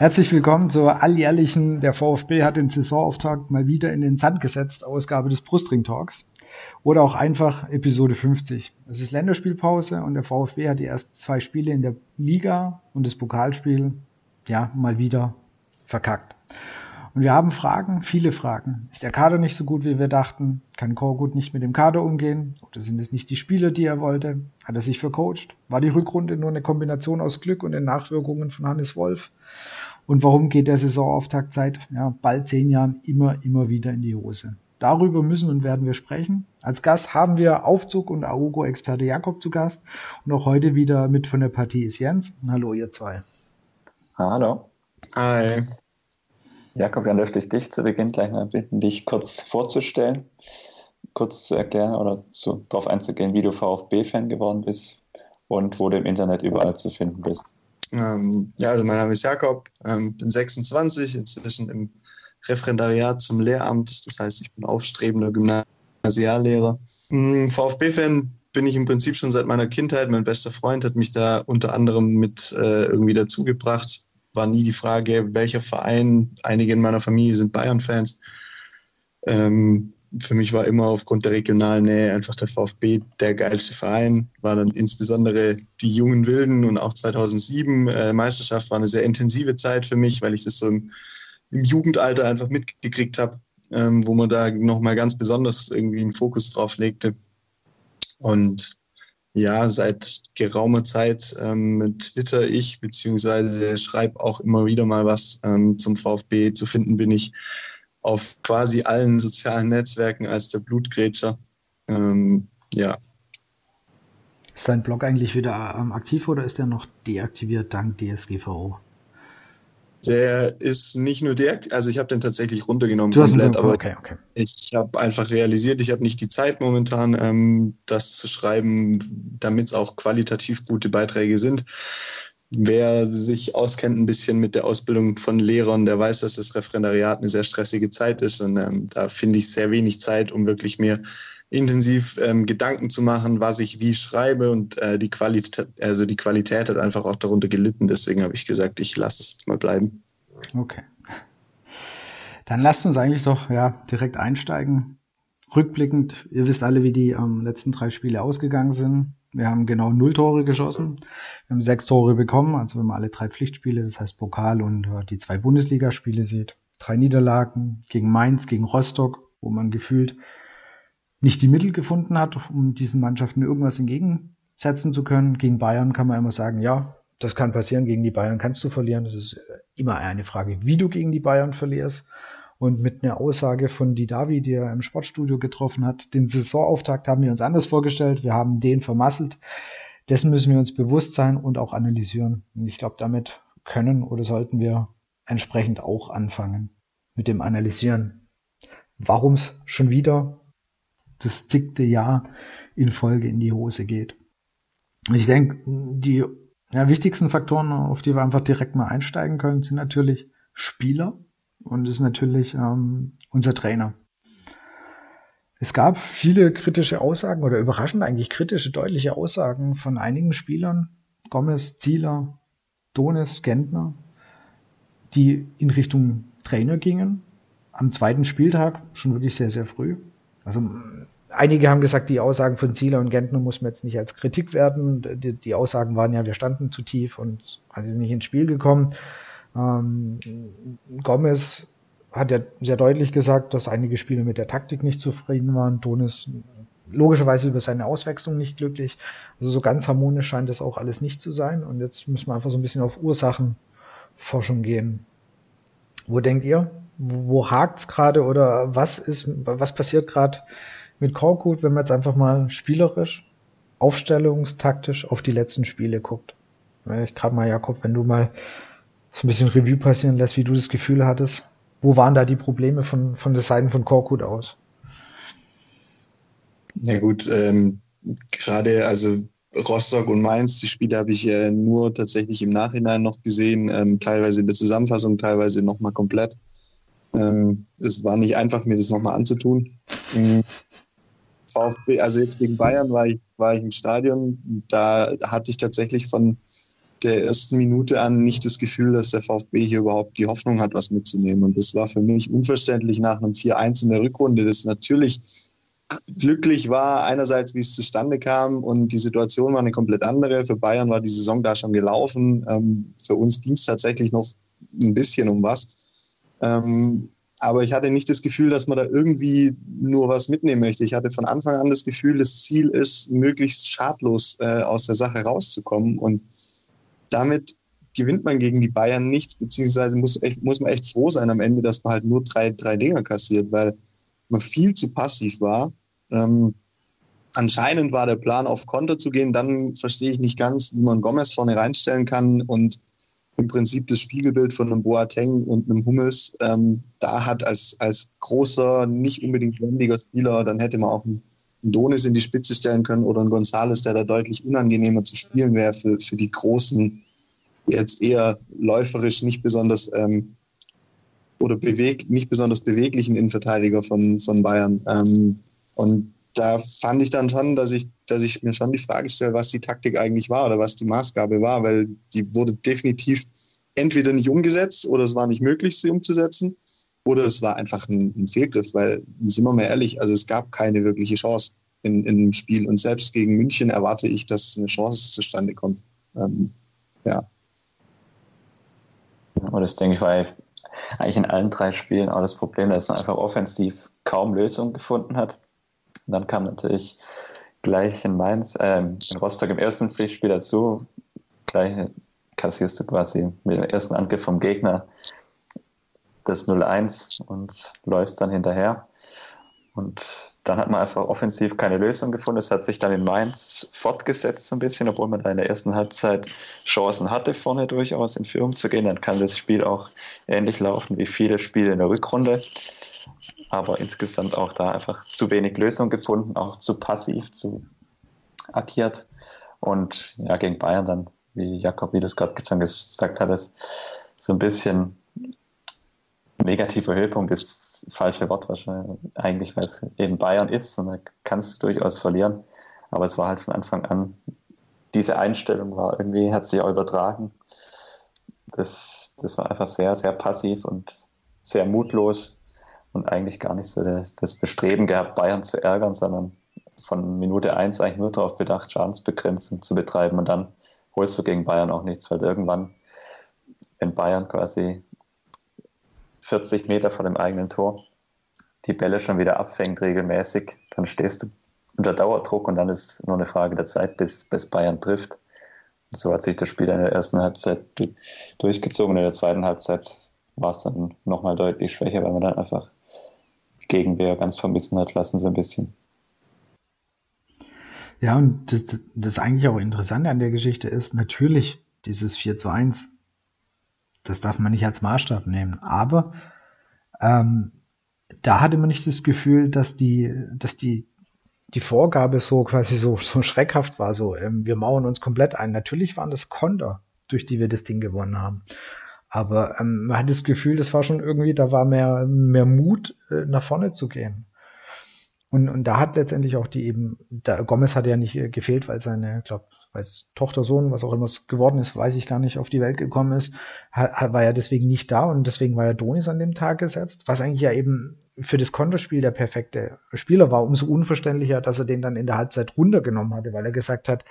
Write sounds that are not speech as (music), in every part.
Herzlich willkommen zur alljährlichen. Der VfB hat den Saisonauftakt mal wieder in den Sand gesetzt. Ausgabe des Brustring Talks. Oder auch einfach Episode 50. Es ist Länderspielpause und der VfB hat die ersten zwei Spiele in der Liga und das Pokalspiel ja mal wieder verkackt. Und wir haben Fragen, viele Fragen. Ist der Kader nicht so gut, wie wir dachten? Kann Korgut nicht mit dem Kader umgehen? Oder sind es nicht die Spieler, die er wollte? Hat er sich vercoacht? War die Rückrunde nur eine Kombination aus Glück und den Nachwirkungen von Hannes Wolf? Und warum geht der Saisonauftakt seit ja, bald zehn Jahren immer, immer wieder in die Hose? Darüber müssen und werden wir sprechen. Als Gast haben wir Aufzug und Augo-Experte Jakob zu Gast. Und auch heute wieder mit von der Partie ist Jens. Hallo, ihr zwei. Hallo. Hi. Jakob, dann dürfte ich dich zu Beginn gleich mal bitten, dich kurz vorzustellen, kurz zu erklären oder zu, darauf einzugehen, wie du VfB-Fan geworden bist und wo du im Internet überall zu finden bist. Ähm, ja, also mein Name ist Jakob, ähm, bin 26, inzwischen im Referendariat zum Lehramt. Das heißt, ich bin aufstrebender Gymnasiallehrer. Mhm, VfB-Fan bin ich im Prinzip schon seit meiner Kindheit. Mein bester Freund hat mich da unter anderem mit äh, irgendwie dazugebracht. War nie die Frage, welcher Verein. Einige in meiner Familie sind Bayern-Fans. Ähm, für mich war immer aufgrund der regionalen Nähe einfach der VfB der geilste Verein. War dann insbesondere die jungen Wilden und auch 2007 äh, Meisterschaft war eine sehr intensive Zeit für mich, weil ich das so im, im Jugendalter einfach mitgekriegt habe, ähm, wo man da nochmal ganz besonders irgendwie einen Fokus drauf legte. Und ja, seit geraumer Zeit ähm, twitter ich, beziehungsweise schreibe auch immer wieder mal was ähm, zum VfB. Zu finden bin ich auf quasi allen sozialen Netzwerken als der Blutgrätscher. Ähm, ja. Ist dein Blog eigentlich wieder ähm, aktiv oder ist er noch deaktiviert dank DSGVO? Der ist nicht nur deaktiviert, also ich habe den tatsächlich runtergenommen du komplett, aber okay, okay. ich habe einfach realisiert, ich habe nicht die Zeit momentan, ähm, das zu schreiben, damit es auch qualitativ gute Beiträge sind. Wer sich auskennt ein bisschen mit der Ausbildung von Lehrern, der weiß, dass das Referendariat eine sehr stressige Zeit ist. Und ähm, da finde ich sehr wenig Zeit, um wirklich mir intensiv ähm, Gedanken zu machen, was ich wie schreibe. Und äh, die Qualität, also die Qualität hat einfach auch darunter gelitten. Deswegen habe ich gesagt, ich lasse es mal bleiben. Okay. Dann lasst uns eigentlich doch ja, direkt einsteigen. Rückblickend, ihr wisst alle, wie die ähm, letzten drei Spiele ausgegangen sind. Wir haben genau null Tore geschossen. Wir haben sechs Tore bekommen, also wenn man alle drei Pflichtspiele, das heißt Pokal und äh, die zwei Bundesligaspiele sieht. Drei Niederlagen gegen Mainz, gegen Rostock, wo man gefühlt nicht die Mittel gefunden hat, um diesen Mannschaften irgendwas entgegensetzen zu können. Gegen Bayern kann man immer sagen, ja, das kann passieren, gegen die Bayern kannst du verlieren. Das ist äh, immer eine Frage, wie du gegen die Bayern verlierst. Und mit einer Aussage von Didavi, die er im Sportstudio getroffen hat, den Saisonauftakt haben wir uns anders vorgestellt. Wir haben den vermasselt. Dessen müssen wir uns bewusst sein und auch analysieren. Und ich glaube, damit können oder sollten wir entsprechend auch anfangen mit dem Analysieren. Warum es schon wieder das zickte Jahr in Folge in die Hose geht. Ich denke, die ja, wichtigsten Faktoren, auf die wir einfach direkt mal einsteigen können, sind natürlich Spieler und ist natürlich ähm, unser Trainer. Es gab viele kritische Aussagen oder überraschend eigentlich kritische, deutliche Aussagen von einigen Spielern, Gomez, Zieler, Donis, Gentner, die in Richtung Trainer gingen. Am zweiten Spieltag schon wirklich sehr, sehr früh. Also einige haben gesagt, die Aussagen von Zieler und Gentner muss man jetzt nicht als Kritik werden. Die, die Aussagen waren ja, wir standen zu tief und sie sind nicht ins Spiel gekommen. Ähm, Gomez hat ja sehr deutlich gesagt, dass einige Spieler mit der Taktik nicht zufrieden waren. Ton ist logischerweise über seine Auswechslung nicht glücklich. Also so ganz harmonisch scheint das auch alles nicht zu sein. Und jetzt müssen wir einfach so ein bisschen auf Ursachenforschung gehen. Wo denkt ihr? Wo hakt's gerade oder was ist, was passiert gerade mit Korkut, wenn man jetzt einfach mal spielerisch, aufstellungstaktisch auf die letzten Spiele guckt? Ich gerade mal, Jakob, wenn du mal so ein bisschen Revue passieren lässt, wie du das Gefühl hattest. Wo waren da die Probleme von, von der Seite von Korkut aus? Na gut, ähm, gerade, also Rostock und Mainz, die Spiele habe ich äh, nur tatsächlich im Nachhinein noch gesehen, ähm, teilweise in der Zusammenfassung, teilweise nochmal komplett. Ähm, es war nicht einfach, mir das nochmal anzutun. Mhm. VfB, also jetzt gegen Bayern war ich, war ich im Stadion, da hatte ich tatsächlich von der ersten Minute an nicht das Gefühl, dass der VfB hier überhaupt die Hoffnung hat, was mitzunehmen. Und das war für mich unverständlich nach einem 4-1 in der Rückrunde, das natürlich glücklich war, einerseits, wie es zustande kam und die Situation war eine komplett andere. Für Bayern war die Saison da schon gelaufen. Ähm, für uns ging es tatsächlich noch ein bisschen um was. Ähm, aber ich hatte nicht das Gefühl, dass man da irgendwie nur was mitnehmen möchte. Ich hatte von Anfang an das Gefühl, das Ziel ist, möglichst schadlos äh, aus der Sache rauszukommen. Und damit gewinnt man gegen die Bayern nichts, beziehungsweise muss, echt, muss man echt froh sein am Ende, dass man halt nur drei, drei Dinger kassiert, weil man viel zu passiv war. Ähm, anscheinend war der Plan, auf Konter zu gehen. Dann verstehe ich nicht ganz, wie man Gomez vorne reinstellen kann und im Prinzip das Spiegelbild von einem Boateng und einem Hummels ähm, da hat als, als großer, nicht unbedingt wendiger Spieler, dann hätte man auch einen Donis in die Spitze stellen können oder einen Gonzales, der da deutlich unangenehmer zu spielen wäre für, für die großen, jetzt eher läuferisch nicht besonders ähm, oder bewegt, nicht besonders beweglichen Innenverteidiger von, von Bayern. Ähm, und da fand ich dann schon, dass ich, dass ich mir schon die Frage stelle, was die Taktik eigentlich war oder was die Maßgabe war, weil die wurde definitiv entweder nicht umgesetzt oder es war nicht möglich, sie umzusetzen oder es war einfach ein, ein Fehlgriff, weil, sind wir mal ehrlich, also es gab keine wirkliche Chance in, in dem Spiel und selbst gegen München erwarte ich, dass eine Chance zustande kommt. Ähm, ja. Und das denke ich war eigentlich in allen drei Spielen auch das Problem, dass man einfach offensiv kaum Lösungen gefunden hat. Und dann kam natürlich gleich in Mainz, äh, in Rostock im ersten Pflichtspiel dazu, gleich kassierst du quasi mit dem ersten Angriff vom Gegner das 0-1 und läufst dann hinterher. Und dann hat man einfach offensiv keine Lösung gefunden. Es hat sich dann in Mainz fortgesetzt so ein bisschen, obwohl man da in der ersten Halbzeit Chancen hatte, vorne durchaus in Führung zu gehen. Dann kann das Spiel auch ähnlich laufen wie viele Spiele in der Rückrunde aber insgesamt auch da einfach zu wenig Lösung gefunden, auch zu passiv, zu agiert. Und ja, gegen Bayern dann, wie Jakob, wie du es gerade gesagt hattest, so ein bisschen negativer Höhepunkt ist das falsche Wort wahrscheinlich, eigentlich, weil es eben Bayern ist und da kannst du durchaus verlieren. Aber es war halt von Anfang an, diese Einstellung war irgendwie, hat sich auch übertragen. Das, das war einfach sehr, sehr passiv und sehr mutlos und eigentlich gar nicht so das Bestreben gehabt, Bayern zu ärgern, sondern von Minute 1 eigentlich nur darauf bedacht, Schadensbegrenzung zu betreiben und dann holst du gegen Bayern auch nichts, weil irgendwann, wenn Bayern quasi 40 Meter vor dem eigenen Tor die Bälle schon wieder abfängt regelmäßig, dann stehst du unter Dauerdruck und dann ist nur eine Frage der Zeit, bis, bis Bayern trifft. Und so hat sich das Spiel in der ersten Halbzeit durchgezogen. In der zweiten Halbzeit war es dann nochmal deutlich schwächer, weil man dann einfach Gegenwehr ganz vermissen hat lassen, so ein bisschen. Ja, und das, das, eigentlich auch Interessante an der Geschichte ist, natürlich dieses 4 zu 1, das darf man nicht als Maßstab nehmen, aber ähm, da hatte man nicht das Gefühl, dass die, dass die, die Vorgabe so quasi so, so schreckhaft war, so ähm, wir mauern uns komplett ein. Natürlich waren das Konter, durch die wir das Ding gewonnen haben. Aber ähm, man hat das Gefühl, das war schon irgendwie, da war mehr, mehr Mut, äh, nach vorne zu gehen. Und, und da hat letztendlich auch die eben, da, Gomez hat ja nicht äh, gefehlt, weil seine, glaube weil Tochter, Sohn, was auch immer es geworden ist, weiß ich gar nicht, auf die Welt gekommen ist, war ja deswegen nicht da und deswegen war ja Donis an dem Tag gesetzt, was eigentlich ja eben für das Konterspiel der perfekte Spieler war. Umso unverständlicher, dass er den dann in der Halbzeit runtergenommen hatte, weil er gesagt hat,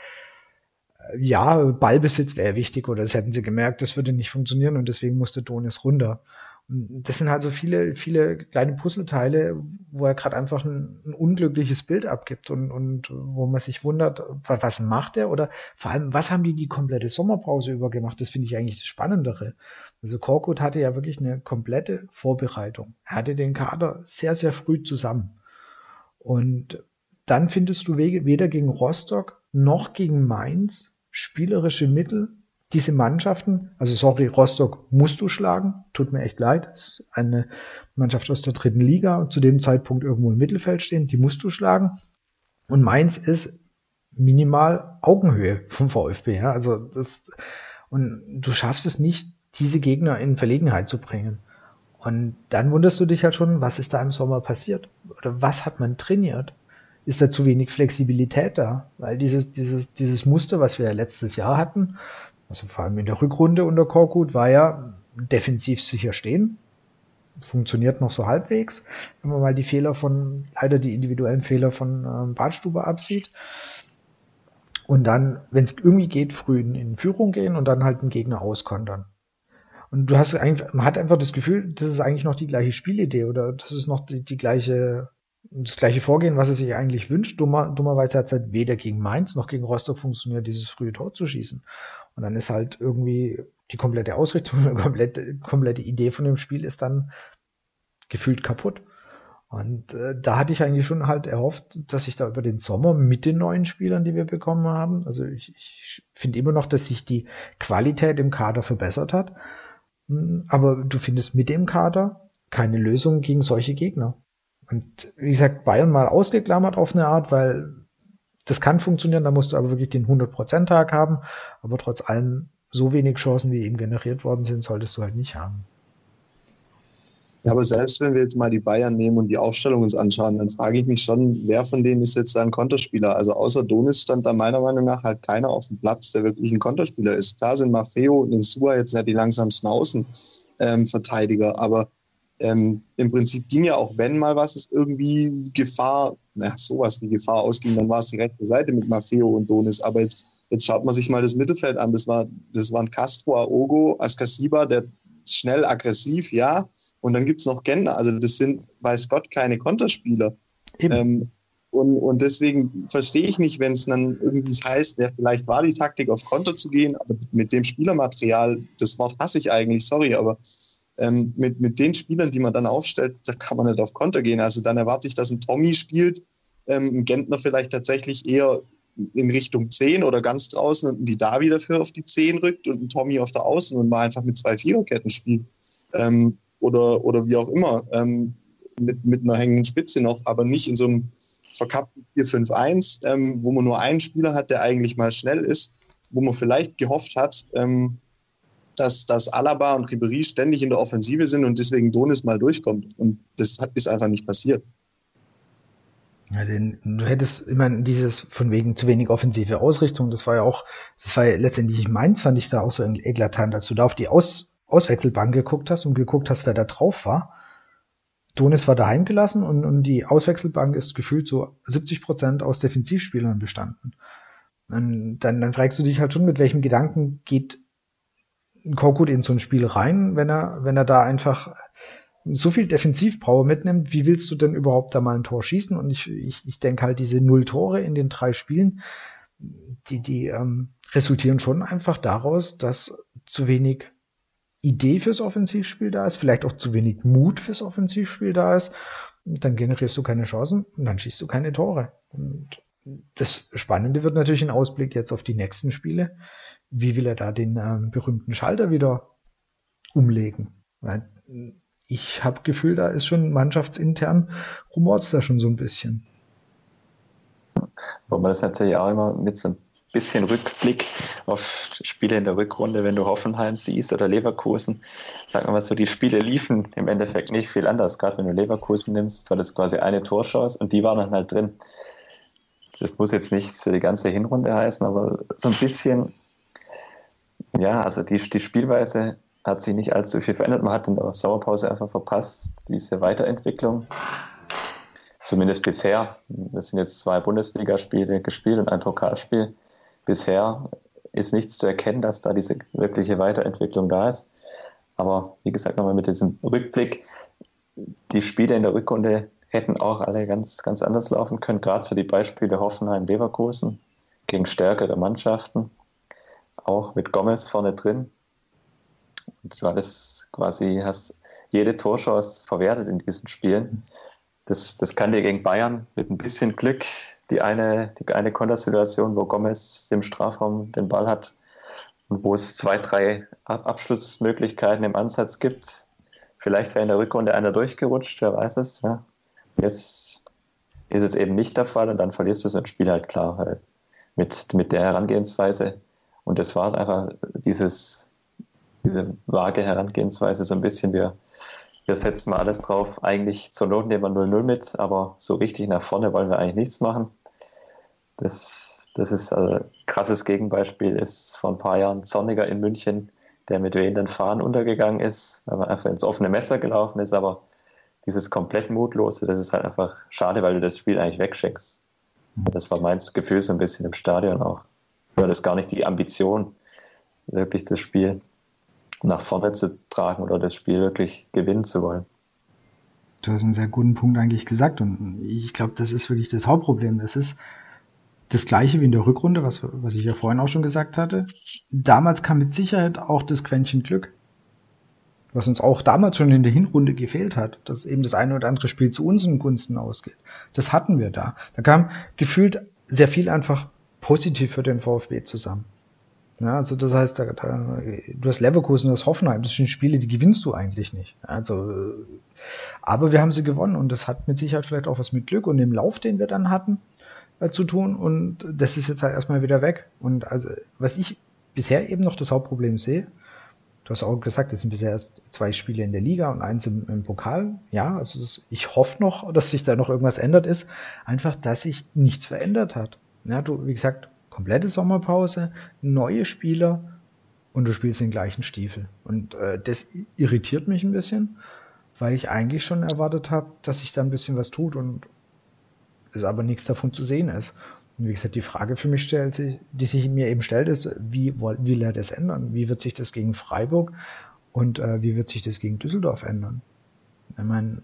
ja, Ballbesitz wäre wichtig oder das hätten sie gemerkt, das würde nicht funktionieren und deswegen musste Donis runter. Das sind halt so viele, viele kleine Puzzleteile, wo er gerade einfach ein, ein, unglückliches Bild abgibt und, und wo man sich wundert, was macht er oder vor allem, was haben die die komplette Sommerpause über gemacht? Das finde ich eigentlich das Spannendere. Also Korkut hatte ja wirklich eine komplette Vorbereitung. Er hatte den Kader sehr, sehr früh zusammen. Und dann findest du weder gegen Rostock noch gegen Mainz spielerische Mittel, diese Mannschaften, also sorry, Rostock musst du schlagen, tut mir echt leid, das ist eine Mannschaft aus der dritten Liga und zu dem Zeitpunkt irgendwo im Mittelfeld stehen, die musst du schlagen. Und Mainz ist minimal Augenhöhe vom VfB. Ja? Also das, und du schaffst es nicht, diese Gegner in Verlegenheit zu bringen. Und dann wunderst du dich halt schon, was ist da im Sommer passiert? Oder was hat man trainiert? Ist da zu wenig Flexibilität da? Weil dieses, dieses, dieses Muster, was wir ja letztes Jahr hatten, also vor allem in der Rückrunde unter Korkut, war ja defensiv sicher stehen. Funktioniert noch so halbwegs, wenn man mal die Fehler von, leider die individuellen Fehler von ähm, Badstube absieht. Und dann, wenn es irgendwie geht, früh in, Führung gehen und dann halt einen Gegner auskontern. Und du hast eigentlich, man hat einfach das Gefühl, das ist eigentlich noch die gleiche Spielidee oder das ist noch die, die gleiche, das gleiche Vorgehen, was er sich eigentlich wünscht. Dummer, dummerweise hat es halt weder gegen Mainz noch gegen Rostock funktioniert, dieses frühe Tor zu schießen. Und dann ist halt irgendwie die komplette Ausrichtung, (laughs) die komplette, komplette Idee von dem Spiel ist dann gefühlt kaputt. Und äh, da hatte ich eigentlich schon halt erhofft, dass sich da über den Sommer mit den neuen Spielern, die wir bekommen haben, also ich, ich finde immer noch, dass sich die Qualität im Kader verbessert hat. Hm, aber du findest mit dem Kader keine Lösung gegen solche Gegner. Und wie gesagt, Bayern mal ausgeklammert auf eine Art, weil das kann funktionieren, da musst du aber wirklich den 100%-Tag haben, aber trotz allem so wenig Chancen, wie eben generiert worden sind, solltest du halt nicht haben. Ja, aber selbst wenn wir jetzt mal die Bayern nehmen und die Aufstellung uns anschauen, dann frage ich mich schon, wer von denen ist jetzt ein Konterspieler? Also außer Donis stand da meiner Meinung nach halt keiner auf dem Platz, der wirklich ein Konterspieler ist. Klar sind Maffeo und Insua jetzt ja die langsamsten Außenverteidiger, ähm, aber ähm, im Prinzip ging ja auch, wenn mal was ist, irgendwie Gefahr, naja, sowas wie Gefahr ausging, dann war es die rechte Seite mit Maffeo und Donis. Aber jetzt, jetzt schaut man sich mal das Mittelfeld an. Das, war, das waren Castro, Aogo, Askasiba, der schnell aggressiv, ja, und dann gibt es noch Gender. Also das sind, weiß Gott, keine Konterspieler. Ähm, und, und deswegen verstehe ich nicht, wenn es dann irgendwie heißt, ja, vielleicht war die Taktik auf Konter zu gehen, aber mit dem Spielermaterial, das Wort hasse ich eigentlich, sorry, aber ähm, mit, mit den Spielern, die man dann aufstellt, da kann man nicht auf Konter gehen. Also dann erwarte ich, dass ein Tommy spielt, ähm, ein Gentner vielleicht tatsächlich eher in Richtung 10 oder ganz draußen und ein Didavi dafür auf die 10 rückt und ein Tommy auf der Außen und mal einfach mit zwei Viererketten spielt. Ähm, oder, oder wie auch immer, ähm, mit, mit einer hängenden Spitze noch, aber nicht in so einem verkappten 4-5-1, ähm, wo man nur einen Spieler hat, der eigentlich mal schnell ist, wo man vielleicht gehofft hat, ähm, dass, dass Alaba und Ribéry ständig in der Offensive sind und deswegen Donis mal durchkommt. Und das ist einfach nicht passiert. Ja, denn du hättest immer dieses von wegen zu wenig offensive Ausrichtung, das war ja auch, das war ja letztendlich Mainz, fand ich da auch so eklatant, als du da auf die Aus, Auswechselbank geguckt hast und geguckt hast, wer da drauf war. Donis war daheim gelassen und, und die Auswechselbank ist gefühlt so 70 Prozent aus Defensivspielern bestanden. Und dann, dann fragst du dich halt schon, mit welchem Gedanken geht Korkut in so ein Spiel rein, wenn er, wenn er da einfach so viel Defensivpower mitnimmt, wie willst du denn überhaupt da mal ein Tor schießen? Und ich, ich, ich denke halt, diese null Tore in den drei Spielen, die, die ähm, resultieren schon einfach daraus, dass zu wenig Idee fürs Offensivspiel da ist, vielleicht auch zu wenig Mut fürs Offensivspiel da ist, dann generierst du keine Chancen und dann schießt du keine Tore. Und das Spannende wird natürlich ein Ausblick jetzt auf die nächsten Spiele. Wie will er da den ähm, berühmten Schalter wieder umlegen? Weil ich habe Gefühl, da ist schon mannschaftsintern rumort da schon so ein bisschen. Wo man das natürlich auch immer mit so ein bisschen Rückblick auf Spiele in der Rückrunde, wenn du Hoffenheim siehst oder Leverkusen, sagen wir mal so, die Spiele liefen im Endeffekt nicht viel anders. Gerade wenn du Leverkusen nimmst, war das quasi eine Torchance und die waren dann halt drin. Das muss jetzt nichts für die ganze Hinrunde heißen, aber so ein bisschen, ja, also die, die Spielweise hat sich nicht allzu viel verändert. Man hat in der Sommerpause einfach verpasst, diese Weiterentwicklung. Zumindest bisher. Das sind jetzt zwei Bundesligaspiele gespielt und ein Pokalspiel. Bisher ist nichts zu erkennen, dass da diese wirkliche Weiterentwicklung da ist. Aber wie gesagt, nochmal mit diesem Rückblick, die Spiele in der Rückrunde hätten auch alle ganz, ganz anders laufen können. Gerade so die Beispiele Hoffenheim-Leverkusen gegen stärkere Mannschaften. Auch mit Gomez vorne drin, und du hattest quasi, hast jede Torchance verwertet in diesen Spielen. Das, das kann dir gegen Bayern mit ein bisschen Glück die eine, die eine Kontersituation, wo Gomez im Strafraum den Ball hat und wo es zwei, drei Abschlussmöglichkeiten im Ansatz gibt. Vielleicht wäre in der Rückrunde einer durchgerutscht, wer weiß es. Ja. Jetzt ist es eben nicht der Fall und dann verlierst du so ein Spiel halt klar, weil mit, mit der Herangehensweise. Und das war einfach dieses, diese vage Herangehensweise, so ein bisschen, wir, wir setzen mal alles drauf. Eigentlich zur Not nehmen wir 0-0 mit, aber so richtig nach vorne wollen wir eigentlich nichts machen. Das, das ist ein also krasses Gegenbeispiel, ist vor ein paar Jahren Zorniger in München, der mit wehenden Fahnen untergegangen ist, weil man einfach ins offene Messer gelaufen ist, aber dieses komplett Mutlose, das ist halt einfach schade, weil du das Spiel eigentlich wegscheckst. Und das war mein Gefühl so ein bisschen im Stadion auch. War das gar nicht die Ambition, wirklich das Spiel nach vorne zu tragen oder das Spiel wirklich gewinnen zu wollen. Du hast einen sehr guten Punkt eigentlich gesagt und ich glaube, das ist wirklich das Hauptproblem. Das ist das gleiche wie in der Rückrunde, was, was ich ja vorhin auch schon gesagt hatte. Damals kam mit Sicherheit auch das Quäntchen Glück was uns auch damals schon in der Hinrunde gefehlt hat, dass eben das eine oder andere Spiel zu unseren Gunsten ausgeht. Das hatten wir da. Da kam gefühlt sehr viel einfach positiv für den VfB zusammen. Ja, also das heißt, da, da, du hast Leverkusen, du hast Hoffenheim, das sind Spiele, die gewinnst du eigentlich nicht. Also, aber wir haben sie gewonnen und das hat mit Sicherheit vielleicht auch was mit Glück und dem Lauf, den wir dann hatten, äh, zu tun und das ist jetzt halt erstmal wieder weg. Und also, was ich bisher eben noch das Hauptproblem sehe, Du hast auch gesagt, es sind bisher erst zwei Spiele in der Liga und eins im, im Pokal. Ja, also das, ich hoffe noch, dass sich da noch irgendwas ändert ist. Einfach, dass sich nichts verändert hat. Ja, du, wie gesagt, komplette Sommerpause, neue Spieler und du spielst den gleichen Stiefel. Und äh, das irritiert mich ein bisschen, weil ich eigentlich schon erwartet habe, dass sich da ein bisschen was tut und es aber nichts davon zu sehen ist. Und wie gesagt, die Frage für mich stellt sich, die sich mir eben stellt, ist, wie will er das ändern? Wie wird sich das gegen Freiburg und äh, wie wird sich das gegen Düsseldorf ändern? Ich meine,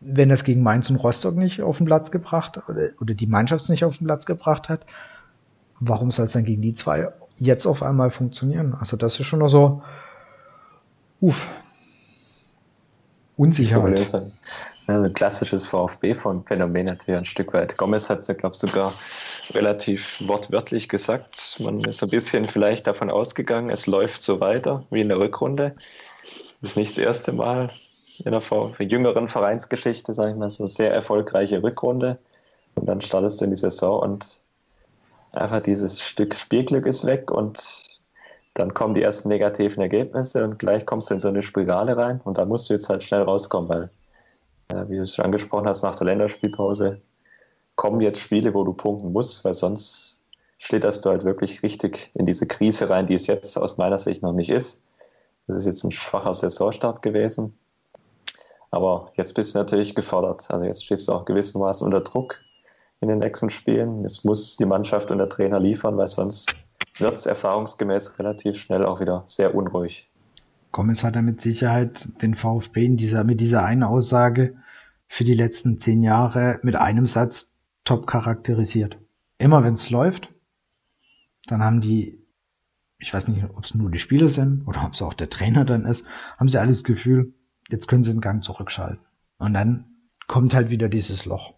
wenn es gegen Mainz und Rostock nicht auf den Platz gebracht oder, die Mannschaft nicht auf den Platz gebracht hat, warum soll es dann gegen die zwei jetzt auf einmal funktionieren? Also das ist schon noch so, uff, Unsicherheit ein klassisches VfB-Phänomen natürlich ein Stück weit. Gomez hat es glaube ich, sogar relativ wortwörtlich gesagt. Man ist ein bisschen vielleicht davon ausgegangen, es läuft so weiter wie in der Rückrunde. Das ist nicht das erste Mal in der jüngeren Vereinsgeschichte, sage ich mal, so sehr erfolgreiche Rückrunde. Und dann startest du in die Saison und einfach dieses Stück Spielglück ist weg und dann kommen die ersten negativen Ergebnisse und gleich kommst du in so eine Spirale rein und da musst du jetzt halt schnell rauskommen, weil äh, wie du es schon angesprochen hast, nach der Länderspielpause kommen jetzt Spiele, wo du punkten musst, weil sonst schlitterst du halt wirklich richtig in diese Krise rein, die es jetzt aus meiner Sicht noch nicht ist. Das ist jetzt ein schwacher Saisonstart gewesen. Aber jetzt bist du natürlich gefordert. Also jetzt stehst du auch gewissermaßen unter Druck in den nächsten Spielen. Jetzt muss die Mannschaft und der Trainer liefern, weil sonst wird es erfahrungsgemäß relativ schnell auch wieder sehr unruhig. Gomez hat er mit Sicherheit den VfB in dieser, mit dieser einen Aussage für die letzten zehn Jahre mit einem Satz top charakterisiert. Immer wenn es läuft, dann haben die, ich weiß nicht, ob es nur die Spieler sind oder ob es auch der Trainer dann ist, haben sie alles Gefühl, jetzt können sie den Gang zurückschalten. Und dann kommt halt wieder dieses Loch.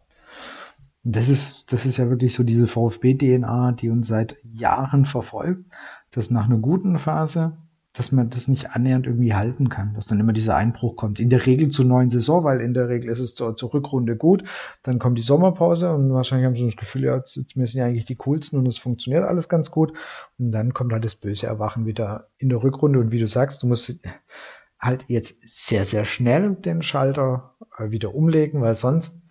Und das ist, das ist ja wirklich so diese VfB-DNA, die uns seit Jahren verfolgt, dass nach einer guten Phase dass man das nicht annähernd irgendwie halten kann, dass dann immer dieser Einbruch kommt. In der Regel zur neuen Saison, weil in der Regel ist es zur, zur Rückrunde gut, dann kommt die Sommerpause und wahrscheinlich haben sie das Gefühl, ja, jetzt, jetzt sind ja eigentlich die coolsten und es funktioniert alles ganz gut. Und dann kommt halt das böse Erwachen wieder in der Rückrunde und wie du sagst, du musst halt jetzt sehr, sehr schnell den Schalter äh, wieder umlegen, weil sonst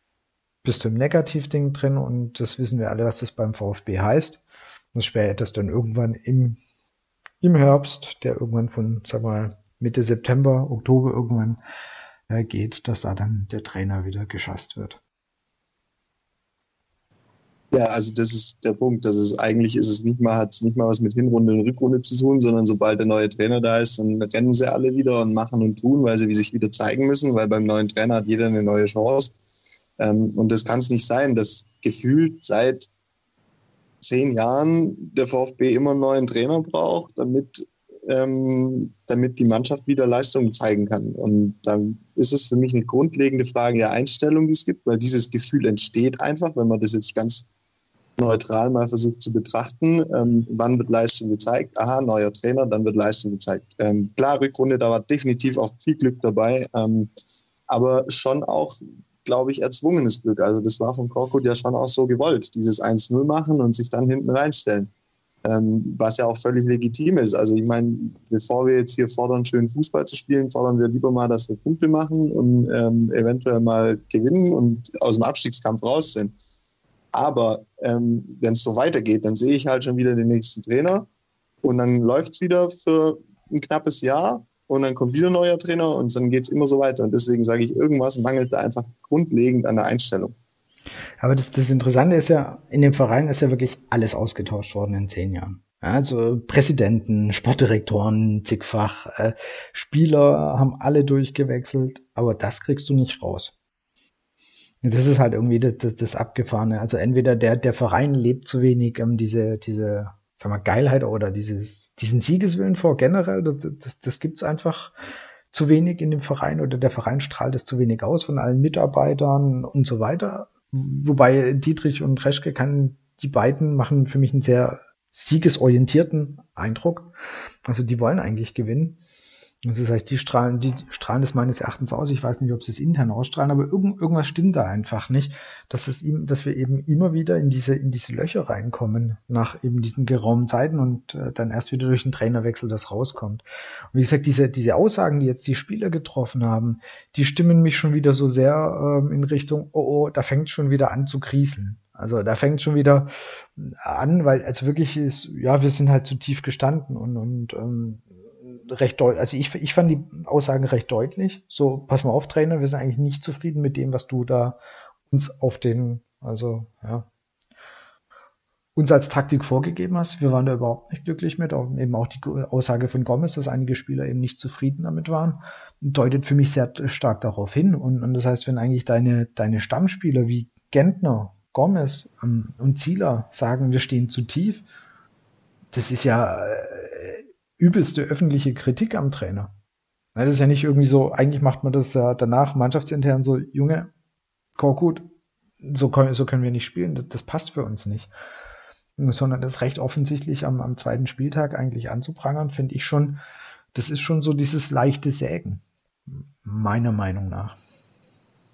bist du im Negativding drin und das wissen wir alle, was das beim VfB heißt. Das schwer, dass dann irgendwann im im Herbst, der irgendwann von, sag mal, Mitte September, Oktober irgendwann äh, geht, dass da dann der Trainer wieder geschasst wird. Ja, also das ist der Punkt. Das ist eigentlich ist es nicht mal, hat es nicht mal was mit Hinrunde und Rückrunde zu tun, sondern sobald der neue Trainer da ist, dann rennen sie alle wieder und machen und tun, weil sie wie sich wieder zeigen müssen, weil beim neuen Trainer hat jeder eine neue Chance. Ähm, und das kann es nicht sein, dass gefühlt seit zehn Jahren der VfB immer einen neuen Trainer braucht, damit, ähm, damit die Mannschaft wieder Leistungen zeigen kann. Und dann ist es für mich eine grundlegende Frage der Einstellung, die es gibt, weil dieses Gefühl entsteht einfach, wenn man das jetzt ganz neutral mal versucht zu betrachten. Ähm, wann wird Leistung gezeigt? Aha, neuer Trainer, dann wird Leistung gezeigt. Ähm, klar, Rückrunde, da war definitiv auch viel Glück dabei, ähm, aber schon auch glaube ich, erzwungenes Glück. Also das war von Korkut ja schon auch so gewollt, dieses 1-0 machen und sich dann hinten reinstellen. Ähm, was ja auch völlig legitim ist. Also ich meine, bevor wir jetzt hier fordern, schön Fußball zu spielen, fordern wir lieber mal, dass wir Punkte machen und ähm, eventuell mal gewinnen und aus dem Abstiegskampf raus sind. Aber ähm, wenn es so weitergeht, dann sehe ich halt schon wieder den nächsten Trainer und dann läuft es wieder für ein knappes Jahr und dann kommt wieder ein neuer Trainer und dann geht es immer so weiter. Und deswegen sage ich, irgendwas mangelt da einfach grundlegend an der Einstellung. Aber das, das Interessante ist ja, in dem Verein ist ja wirklich alles ausgetauscht worden in zehn Jahren. Also Präsidenten, Sportdirektoren, zigfach, äh, Spieler haben alle durchgewechselt, aber das kriegst du nicht raus. Das ist halt irgendwie das, das, das Abgefahrene. Also entweder der, der Verein lebt zu wenig ähm, diese, diese, sag mal, Geilheit oder dieses, diesen Siegeswillen vor generell, das, das, das gibt's einfach zu wenig in dem Verein oder der Verein strahlt es zu wenig aus von allen Mitarbeitern und so weiter. Wobei Dietrich und Reschke kann, die beiden machen für mich einen sehr siegesorientierten Eindruck. Also die wollen eigentlich gewinnen. Das heißt, die strahlen, die strahlen das meines Erachtens aus. Ich weiß nicht, ob sie es intern ausstrahlen, aber irgend, irgendwas stimmt da einfach nicht, dass es ihm, dass wir eben immer wieder in diese, in diese Löcher reinkommen nach eben diesen geraumen Zeiten und äh, dann erst wieder durch den Trainerwechsel das rauskommt. Und wie gesagt, diese, diese Aussagen, die jetzt die Spieler getroffen haben, die stimmen mich schon wieder so sehr ähm, in Richtung, oh, oh, da fängt schon wieder an zu krieseln. Also da fängt schon wieder an, weil also wirklich ist, ja, wir sind halt zu tief gestanden und, und ähm, recht deutlich, also ich, ich fand die Aussagen recht deutlich. So, pass mal auf, Trainer, wir sind eigentlich nicht zufrieden mit dem, was du da uns auf den, also ja, uns als Taktik vorgegeben hast. Wir waren da überhaupt nicht glücklich mit. Auch, eben auch die Aussage von Gomez, dass einige Spieler eben nicht zufrieden damit waren, deutet für mich sehr stark darauf hin. Und, und das heißt, wenn eigentlich deine, deine Stammspieler wie Gentner, Gomez ähm, und Zieler sagen, wir stehen zu tief, das ist ja äh, übelste öffentliche Kritik am Trainer. Das ist ja nicht irgendwie so, eigentlich macht man das ja danach mannschaftsintern so, Junge, Korkut, so, können, so können wir nicht spielen, das, das, passt für uns nicht. Sondern das recht offensichtlich am, am zweiten Spieltag eigentlich anzuprangern, finde ich schon, das ist schon so dieses leichte Sägen, meiner Meinung nach.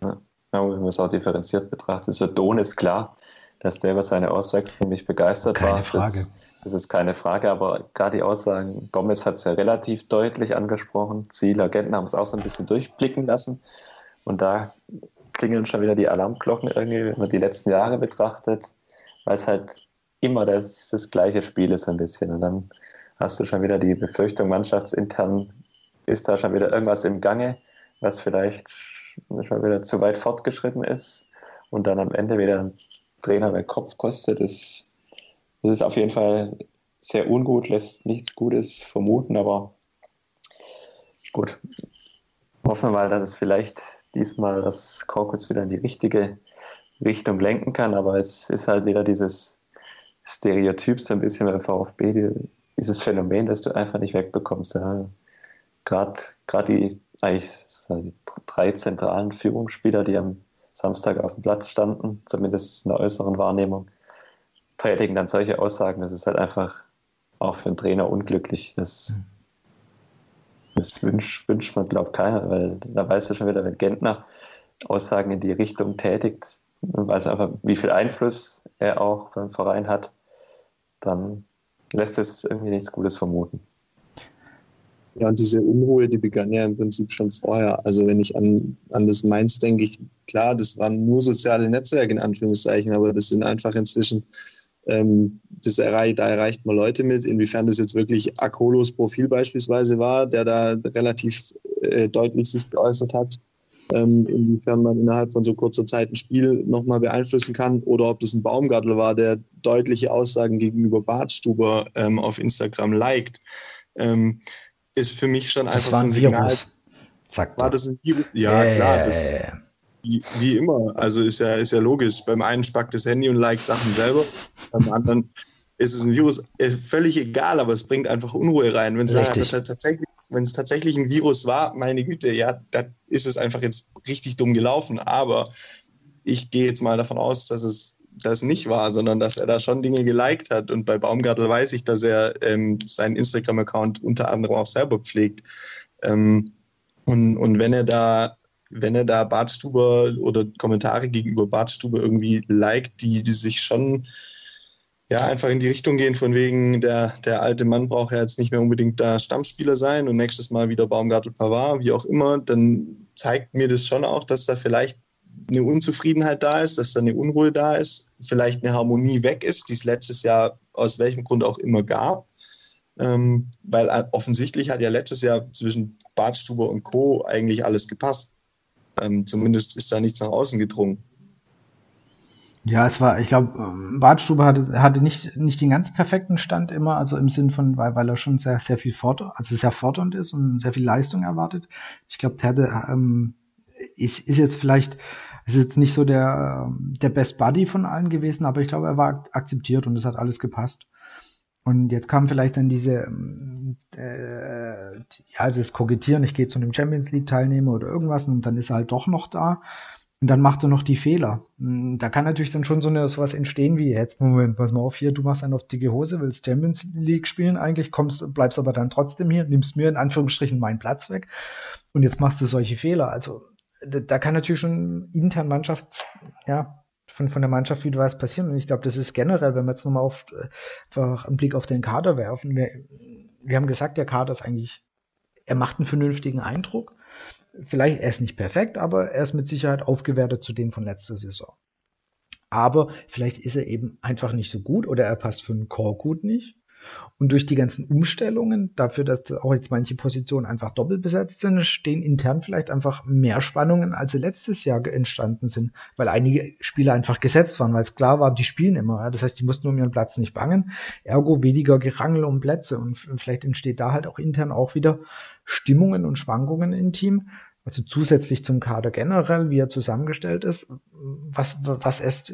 Ja, wenn man es auch differenziert betrachtet, so Don ist klar, dass der über seine Auswechslung nicht begeistert Keine war. Frage. Das, das ist keine Frage, aber gerade die Aussagen, Gomez hat es ja relativ deutlich angesprochen. Zieler, Gentner haben es auch so ein bisschen durchblicken lassen. Und da klingeln schon wieder die Alarmglocken irgendwie, wenn man die letzten Jahre betrachtet, weil es halt immer das, das gleiche Spiel ist ein bisschen. Und dann hast du schon wieder die Befürchtung, mannschaftsintern ist da schon wieder irgendwas im Gange, was vielleicht schon wieder zu weit fortgeschritten ist und dann am Ende wieder ein Trainer mehr Kopf kostet. Das das ist auf jeden Fall sehr ungut, lässt nichts Gutes vermuten, aber gut. Hoffen wir mal, dass es vielleicht diesmal das Korkutz wieder in die richtige Richtung lenken kann, aber es ist halt wieder dieses Stereotyp so ein bisschen beim VfB, dieses Phänomen, das du einfach nicht wegbekommst. Ja. Gerade die, eigentlich die drei zentralen Führungsspieler, die am Samstag auf dem Platz standen, zumindest in der äußeren Wahrnehmung, predigen dann solche Aussagen. Das ist halt einfach auch für einen Trainer unglücklich. Das, das wünscht, wünscht man, glaube ich, keiner, weil da weißt du schon wieder, wenn Gentner Aussagen in die Richtung tätigt, und weiß einfach, wie viel Einfluss er auch beim Verein hat, dann lässt es irgendwie nichts Gutes vermuten. Ja, und diese Unruhe, die begann ja im Prinzip schon vorher. Also wenn ich an, an das Mainz denke, ich, klar, das waren nur soziale Netzwerke in Anführungszeichen, aber das sind einfach inzwischen ähm, das erreicht, da erreicht man Leute mit. Inwiefern das jetzt wirklich Akolos Profil beispielsweise war, der da relativ äh, deutlich sich geäußert hat, ähm, inwiefern man innerhalb von so kurzer Zeit ein Spiel nochmal beeinflussen kann oder ob das ein Baumgartel war, der deutliche Aussagen gegenüber Bartstuber ähm, auf Instagram liked, ähm, ist für mich schon das einfach so ein Signal. Virus. Sagt War das ein Virus? Ja, Yeah. klar, das, wie, wie immer. Also ist ja, ist ja logisch. Beim einen spackt das Handy und liked Sachen selber, beim anderen ist es ein Virus. Äh, völlig egal, aber es bringt einfach Unruhe rein. Wenn es tatsächlich, tatsächlich ein Virus war, meine Güte, ja, dann ist es einfach jetzt richtig dumm gelaufen. Aber ich gehe jetzt mal davon aus, dass es das nicht war, sondern dass er da schon Dinge geliked hat. Und bei Baumgartel weiß ich, dass er ähm, seinen Instagram-Account unter anderem auch selber pflegt. Ähm, und, und wenn er da wenn er da Bartstuber oder Kommentare gegenüber Bartstuber irgendwie liked, die, die sich schon ja, einfach in die Richtung gehen, von wegen, der, der alte Mann braucht ja jetzt nicht mehr unbedingt da Stammspieler sein und nächstes Mal wieder Baumgartel Pavard, wie auch immer, dann zeigt mir das schon auch, dass da vielleicht eine Unzufriedenheit da ist, dass da eine Unruhe da ist, vielleicht eine Harmonie weg ist, die es letztes Jahr aus welchem Grund auch immer gab. Ähm, weil offensichtlich hat ja letztes Jahr zwischen Bartstuber und Co. eigentlich alles gepasst. Ähm, zumindest ist da nichts nach außen gedrungen. Ja, es war, ich glaube, ähm, Bartstube hatte, hatte nicht, nicht den ganz perfekten Stand immer, also im Sinn von, weil, weil er schon sehr, sehr viel fort, also sehr fordernd ist und sehr viel Leistung erwartet. Ich glaube, der hatte, ähm, ist, ist jetzt vielleicht, ist jetzt nicht so der, der Best Buddy von allen gewesen, aber ich glaube, er war akzeptiert und es hat alles gepasst. Und jetzt kam vielleicht dann diese, ähm, äh, ja, das Kokettieren, ich gehe zu einem Champions League Teilnehmer oder irgendwas und dann ist er halt doch noch da. Und dann macht er noch die Fehler. Hm, da kann natürlich dann schon so eine, sowas entstehen wie, jetzt Moment, pass mal auf hier, du machst einen auf dicke Hose, willst Champions League spielen eigentlich, kommst, bleibst aber dann trotzdem hier, nimmst mir in Anführungsstrichen meinen Platz weg und jetzt machst du solche Fehler. Also da, da kann natürlich schon intern Mannschafts, ja, von, von der Mannschaft wieder was passieren. Und ich glaube, das ist generell, wenn wir jetzt nochmal auf, einfach einen Blick auf den Kader werfen, wir, wir haben gesagt, der Kader ist eigentlich, er macht einen vernünftigen Eindruck vielleicht, er ist nicht perfekt, aber er ist mit Sicherheit aufgewertet zu dem von letzter Saison. Aber vielleicht ist er eben einfach nicht so gut oder er passt für einen gut nicht. Und durch die ganzen Umstellungen, dafür, dass auch jetzt manche Positionen einfach doppelt besetzt sind, stehen intern vielleicht einfach mehr Spannungen, als sie letztes Jahr entstanden sind, weil einige Spieler einfach gesetzt waren, weil es klar war, die spielen immer. Das heißt, die mussten um ihren Platz nicht bangen. Ergo weniger Gerangel um Plätze. Und vielleicht entsteht da halt auch intern auch wieder Stimmungen und Schwankungen im Team, also zusätzlich zum Kader generell, wie er zusammengestellt ist, was, was erst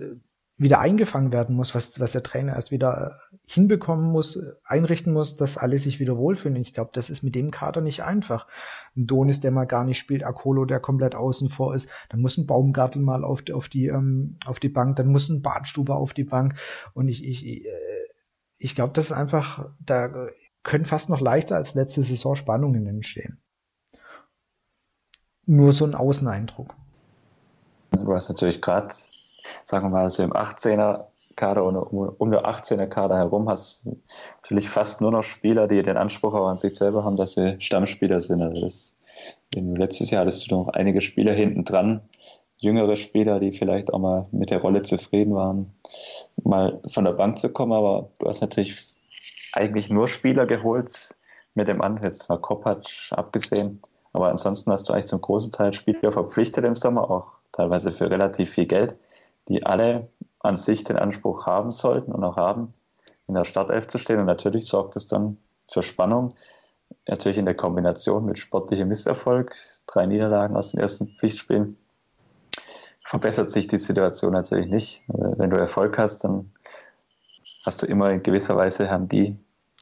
wieder eingefangen werden muss, was, was der Trainer erst wieder hinbekommen muss, einrichten muss, dass alle sich wieder wohlfühlen. Ich glaube, das ist mit dem Kader nicht einfach. Ein Donis, der mal gar nicht spielt, Akolo, der komplett außen vor ist, dann muss ein Baumgartel mal auf, auf, die, ähm, auf die Bank, dann muss ein Badstube auf die Bank. Und ich, ich, ich, äh, ich glaube, das ist einfach, da können fast noch leichter als letzte Saison Spannungen entstehen nur so ein Außeneindruck. Du hast natürlich gerade, sagen wir mal, so im 18er Kader und um der 18er Kader herum hast du natürlich fast nur noch Spieler, die den Anspruch auch an sich selber haben, dass sie Stammspieler sind. Also das, letztes Jahr hattest du noch einige Spieler hinten dran, jüngere Spieler, die vielleicht auch mal mit der Rolle zufrieden waren, mal von der Bank zu kommen, aber du hast natürlich eigentlich nur Spieler geholt mit dem An, jetzt mal Kopacz abgesehen, aber ansonsten hast du eigentlich zum großen Teil Spieler verpflichtet im Sommer, auch teilweise für relativ viel Geld, die alle an sich den Anspruch haben sollten und auch haben, in der Startelf zu stehen. Und natürlich sorgt es dann für Spannung. Natürlich in der Kombination mit sportlichem Misserfolg, drei Niederlagen aus den ersten Pflichtspielen, verbessert sich die Situation natürlich nicht. Wenn du Erfolg hast, dann hast du immer in gewisser Weise haben die,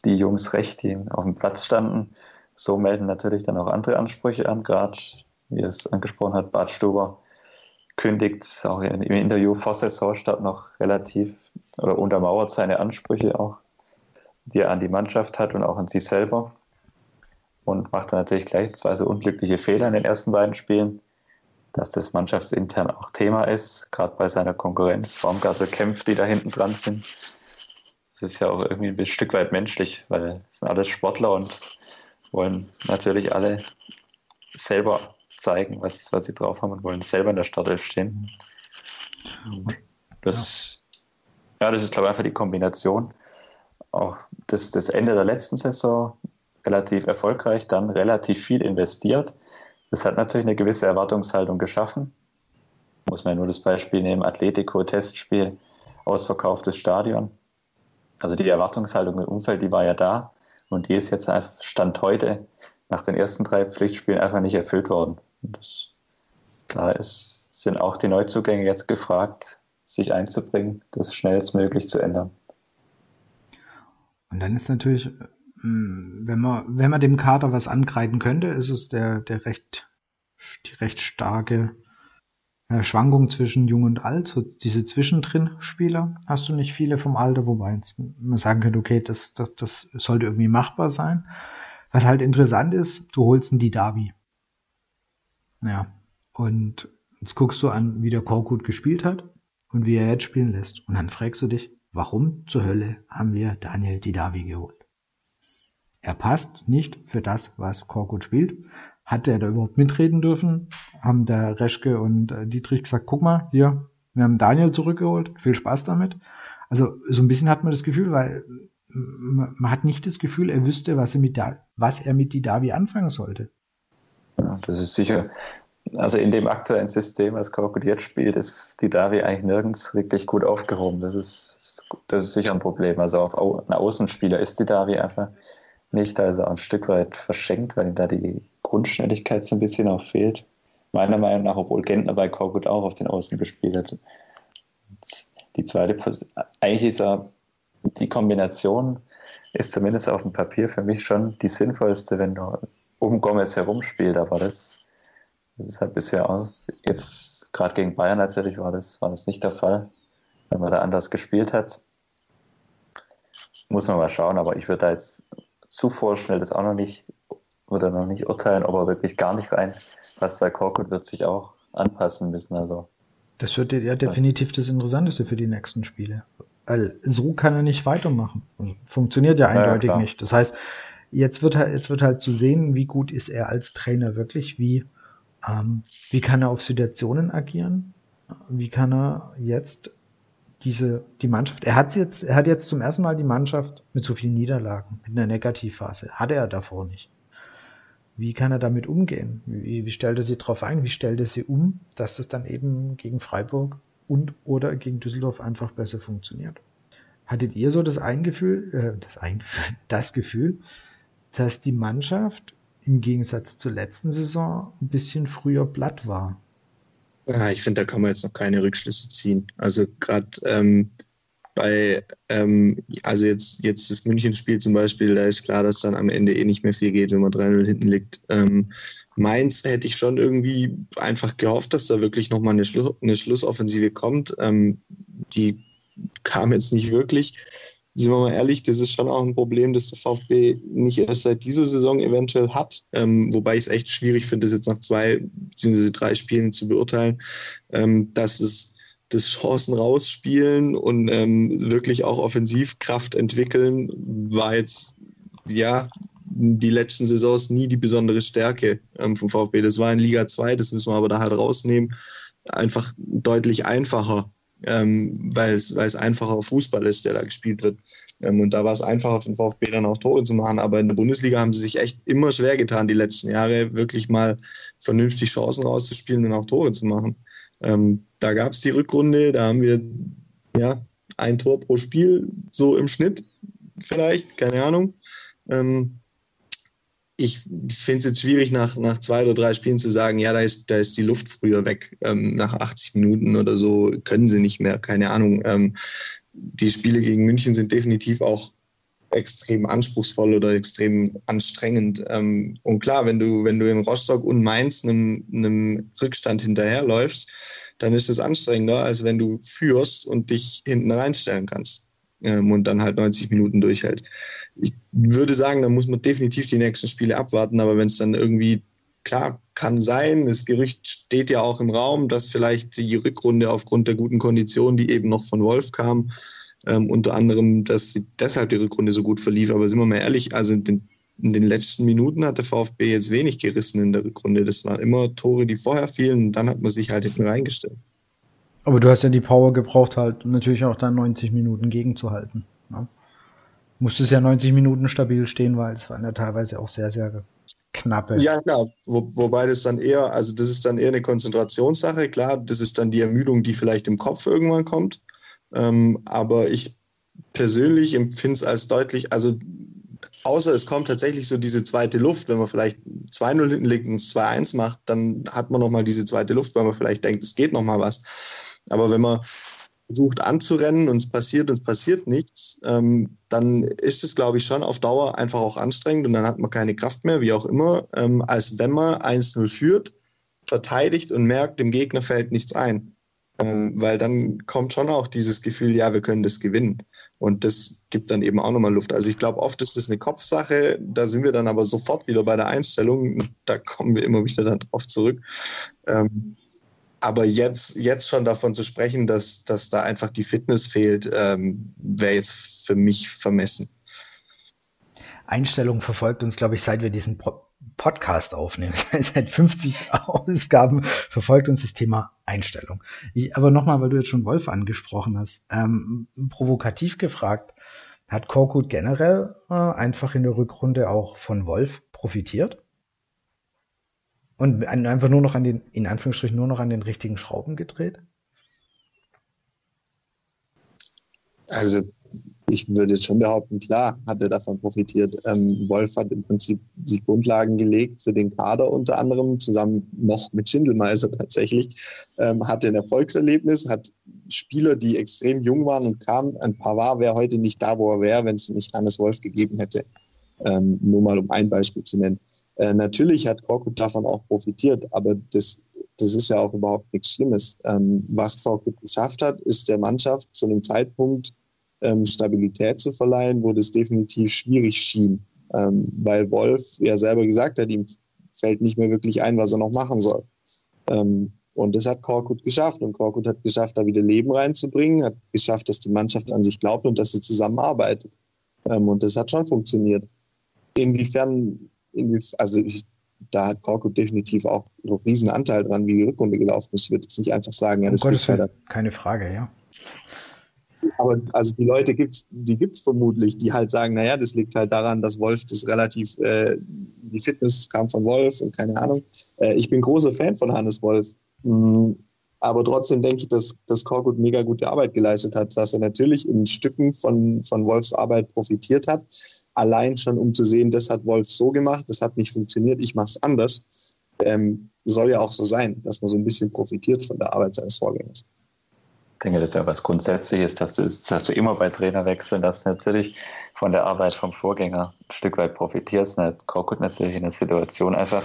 die Jungs recht, die auf dem Platz standen so melden natürlich dann auch andere Ansprüche an, gerade wie es angesprochen hat, Bad Stuber kündigt auch im Interview vor Saisonstart noch relativ oder untermauert seine Ansprüche auch, die er an die Mannschaft hat und auch an sich selber und macht dann natürlich gleich zwei so unglückliche Fehler in den ersten beiden Spielen, dass das mannschaftsintern auch Thema ist, gerade bei seiner Konkurrenz. Baumgartel kämpft, die da hinten dran sind. Das ist ja auch irgendwie ein Stück weit menschlich, weil es sind alles Sportler und wollen natürlich alle selber zeigen, was, was sie drauf haben und wollen selber in der Startelf stehen. Das, ja. ja, das ist, glaube ich, einfach die Kombination. Auch das, das Ende der letzten Saison relativ erfolgreich, dann relativ viel investiert. Das hat natürlich eine gewisse Erwartungshaltung geschaffen. Muss man nur das Beispiel nehmen: Atletico-Testspiel, ausverkauftes Stadion. Also die Erwartungshaltung im Umfeld, die war ja da. Und die ist jetzt einfach Stand heute nach den ersten drei Pflichtspielen einfach nicht erfüllt worden. Das, klar ist, sind auch die Neuzugänge jetzt gefragt, sich einzubringen, das schnellstmöglich zu ändern. Und dann ist natürlich, hm, wenn man, wenn man dem Kader was ankreiden könnte, ist es der, der recht, die recht starke äh, Schwankung zwischen Jung und Alt, so diese Zwischendrin-Spieler hast du nicht viele vom Alter, wobei man sagen könnte, okay, das, das, das sollte irgendwie machbar sein. Was halt interessant ist, du holst einen Didavi. Ja. Und jetzt guckst du an, wie der Korkut gespielt hat und wie er jetzt spielen lässt. Und dann fragst du dich, warum zur Hölle haben wir Daniel Didavi geholt? Er passt nicht für das, was Korkut spielt. Hat er da überhaupt mitreden dürfen? Haben der Reschke und äh, Dietrich gesagt, guck mal, hier, wir haben Daniel zurückgeholt, viel Spaß damit. Also so ein bisschen hat man das Gefühl, weil man hat nicht das Gefühl, er wüsste, was er mit, da, was er mit Didavi anfangen sollte. Ja, das ist sicher, also in dem aktuellen System, was Korkut jetzt spielt, ist Didavi eigentlich nirgends wirklich gut aufgehoben. Das ist, das ist sicher ein Problem. Also auf einen Außenspieler ist Didavi einfach nicht. Da ist er ein Stück weit verschenkt, weil ihm da die Grundschnelligkeit so ein bisschen auch fehlt. Meiner Meinung nach, obwohl Gentner bei Korkut auch auf den Außen gespielt hat. Die zweite, eigentlich ist er, die Kombination ist zumindest auf dem Papier für mich schon die sinnvollste, wenn du um Gomez herumspielst. Aber das, das ist halt bisher auch, jetzt gerade gegen Bayern natürlich war das, war das nicht der Fall, wenn man da anders gespielt hat. Muss man mal schauen, aber ich würde da jetzt zu vorschnell das auch noch nicht, oder noch nicht urteilen, ob er wirklich gar nicht rein passt, weil Korkut wird sich auch anpassen müssen. Also. Das wird ja definitiv das Interessanteste für die nächsten Spiele. Weil so kann er nicht weitermachen. Also funktioniert ja eindeutig ja, nicht. Das heißt, jetzt wird halt, jetzt wird halt zu sehen, wie gut ist er als Trainer wirklich, wie, ähm, wie kann er auf Situationen agieren, wie kann er jetzt diese, die Mannschaft, er hat jetzt, er hat jetzt zum ersten Mal die Mannschaft mit so vielen Niederlagen, mit einer Negativphase. Hatte er davor nicht. Wie kann er damit umgehen? Wie, wie stellt er sie darauf ein? Wie stellt er sie um, dass das dann eben gegen Freiburg und oder gegen Düsseldorf einfach besser funktioniert? Hattet ihr so das Eingefühl, äh, das, Eingefühl, (laughs) das Gefühl, dass die Mannschaft im Gegensatz zur letzten Saison ein bisschen früher platt war? Ja, ich finde, da kann man jetzt noch keine Rückschlüsse ziehen. Also gerade ähm, bei, ähm, also jetzt, jetzt das München-Spiel zum Beispiel, da ist klar, dass dann am Ende eh nicht mehr viel geht, wenn man 3-0 hinten liegt. Ähm, Mainz hätte ich schon irgendwie einfach gehofft, dass da wirklich nochmal eine, Schlu eine Schlussoffensive kommt. Ähm, die kam jetzt nicht wirklich sind wir mal ehrlich, das ist schon auch ein Problem, das der VfB nicht erst seit dieser Saison eventuell hat. Ähm, wobei ich es echt schwierig finde, das jetzt nach zwei bzw. drei Spielen zu beurteilen, ähm, dass es das Chancen rausspielen und ähm, wirklich auch Offensivkraft entwickeln, war jetzt ja die letzten Saisons nie die besondere Stärke ähm, vom VfB. Das war in Liga 2, das müssen wir aber da halt rausnehmen. Einfach deutlich einfacher ähm, weil es einfacher Fußball ist, der da gespielt wird. Ähm, und da war es einfacher den VfB dann auch Tore zu machen. Aber in der Bundesliga haben sie sich echt immer schwer getan, die letzten Jahre wirklich mal vernünftig Chancen rauszuspielen und auch Tore zu machen. Ähm, da gab es die Rückrunde, da haben wir ja ein Tor pro Spiel, so im Schnitt vielleicht, keine Ahnung. Ähm, ich finde es jetzt schwierig, nach, nach zwei oder drei Spielen zu sagen, ja, da ist, da ist die Luft früher weg. Ähm, nach 80 Minuten oder so können sie nicht mehr, keine Ahnung. Ähm, die Spiele gegen München sind definitiv auch extrem anspruchsvoll oder extrem anstrengend. Ähm, und klar, wenn du, wenn du in Rostock und Mainz einem, einem Rückstand hinterherläufst, dann ist es anstrengender, als wenn du führst und dich hinten reinstellen kannst ähm, und dann halt 90 Minuten durchhält. Würde sagen, da muss man definitiv die nächsten Spiele abwarten, aber wenn es dann irgendwie klar kann sein, das Gerücht steht ja auch im Raum, dass vielleicht die Rückrunde aufgrund der guten Konditionen, die eben noch von Wolf kam, ähm, unter anderem, dass deshalb die Rückrunde so gut verlief. Aber sind wir mal ehrlich, also in den, in den letzten Minuten hat der VfB jetzt wenig gerissen in der Rückrunde. Das waren immer Tore, die vorher fielen und dann hat man sich halt hinten reingestellt. Aber du hast ja die Power gebraucht, halt natürlich auch dann 90 Minuten gegenzuhalten. Ne? Musstest ja 90 Minuten stabil stehen, weil es waren ja teilweise auch sehr, sehr knappe. Ja, klar. Wo, wobei das dann eher, also das ist dann eher eine Konzentrationssache. Klar, das ist dann die Ermüdung, die vielleicht im Kopf irgendwann kommt. Ähm, aber ich persönlich empfinde es als deutlich, also außer es kommt tatsächlich so diese zweite Luft, wenn man vielleicht 2-0 hinten liegt und 2-1 macht, dann hat man nochmal diese zweite Luft, weil man vielleicht denkt, es geht nochmal was. Aber wenn man versucht anzurennen und es passiert und es passiert nichts, ähm, dann ist es, glaube ich, schon auf Dauer einfach auch anstrengend und dann hat man keine Kraft mehr, wie auch immer, ähm, als wenn man 1-0 führt, verteidigt und merkt, dem Gegner fällt nichts ein. Ähm, weil dann kommt schon auch dieses Gefühl, ja, wir können das gewinnen. Und das gibt dann eben auch nochmal Luft. Also ich glaube, oft ist das eine Kopfsache, da sind wir dann aber sofort wieder bei der Einstellung, da kommen wir immer wieder dann drauf zurück. Ähm, aber jetzt, jetzt schon davon zu sprechen, dass, dass da einfach die Fitness fehlt, ähm, wäre jetzt für mich vermessen. Einstellung verfolgt uns, glaube ich, seit wir diesen Podcast aufnehmen. (laughs) Seit 50 Ausgaben verfolgt uns das Thema Einstellung. Ich, aber nochmal, weil du jetzt schon Wolf angesprochen hast, ähm, provokativ gefragt, hat Korkut generell äh, einfach in der Rückrunde auch von Wolf profitiert? Und einfach nur noch an den, in Anführungsstrichen, nur noch an den richtigen Schrauben gedreht? Also ich würde schon behaupten, klar hat er davon profitiert. Ähm, Wolf hat im Prinzip die Grundlagen gelegt für den Kader unter anderem, zusammen noch mit Schindelmeiser tatsächlich, ähm, hatte ein Erfolgserlebnis, hat Spieler, die extrem jung waren und kamen, ein Pavard wäre heute nicht da, wo er wäre, wenn es nicht Hannes Wolf gegeben hätte. Ähm, nur mal um ein Beispiel zu nennen. Äh, natürlich hat Korkut davon auch profitiert, aber das, das ist ja auch überhaupt nichts Schlimmes. Ähm, was Korkut geschafft hat, ist der Mannschaft zu einem Zeitpunkt ähm, Stabilität zu verleihen, wo das definitiv schwierig schien, ähm, weil Wolf ja selber gesagt hat, ihm fällt nicht mehr wirklich ein, was er noch machen soll. Ähm, und das hat Korkut geschafft. Und Korkut hat geschafft, da wieder Leben reinzubringen, hat geschafft, dass die Mannschaft an sich glaubt und dass sie zusammenarbeitet. Ähm, und das hat schon funktioniert. Inwiefern, inwief also ich, da hat Korkut definitiv auch einen riesen Anteil dran, wie die Rückrunde gelaufen ist. Ich würde jetzt nicht einfach sagen, ja, das um halt keine Frage, ja. Aber also die Leute gibt's, die gibt's vermutlich, die halt sagen, naja, das liegt halt daran, dass Wolf das relativ, äh, die Fitness kam von Wolf und keine Ahnung. Äh, ich bin großer Fan von Hannes Wolf. Mhm. Aber trotzdem denke ich, dass, dass Korkut mega gute Arbeit geleistet hat, dass er natürlich in Stücken von, von Wolfs Arbeit profitiert hat. Allein schon, um zu sehen, das hat Wolf so gemacht, das hat nicht funktioniert, ich mache es anders. Ähm, soll ja auch so sein, dass man so ein bisschen profitiert von der Arbeit seines Vorgängers. Ich denke, das ist ja was Grundsätzliches, dass du, das hast du immer bei Trainerwechseln, dass natürlich von der Arbeit vom Vorgänger ein Stück weit profitierst. Korkut natürlich in der Situation einfach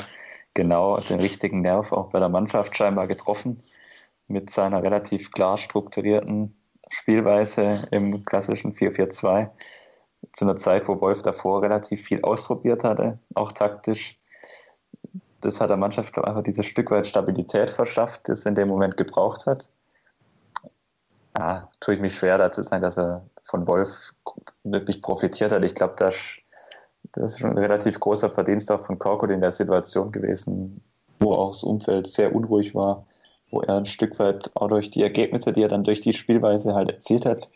genau den richtigen Nerv auch bei der Mannschaft scheinbar getroffen, mit seiner relativ klar strukturierten Spielweise im klassischen 4-4-2 zu einer Zeit, wo Wolf davor relativ viel ausprobiert hatte, auch taktisch. Das hat der Mannschaft glaube einfach dieses Stück weit Stabilität verschafft, das in dem Moment gebraucht hat ja, tue ich mich schwer, dazu zu sagen, dass er von Wolf wirklich profitiert hat. Ich glaube, das, das ist schon ein relativ großer Verdienst auch von Korkut in der Situation gewesen, wo auch das Umfeld sehr unruhig war, wo er ein Stück weit auch durch die Ergebnisse, die er dann durch die Spielweise halt erzielt hat,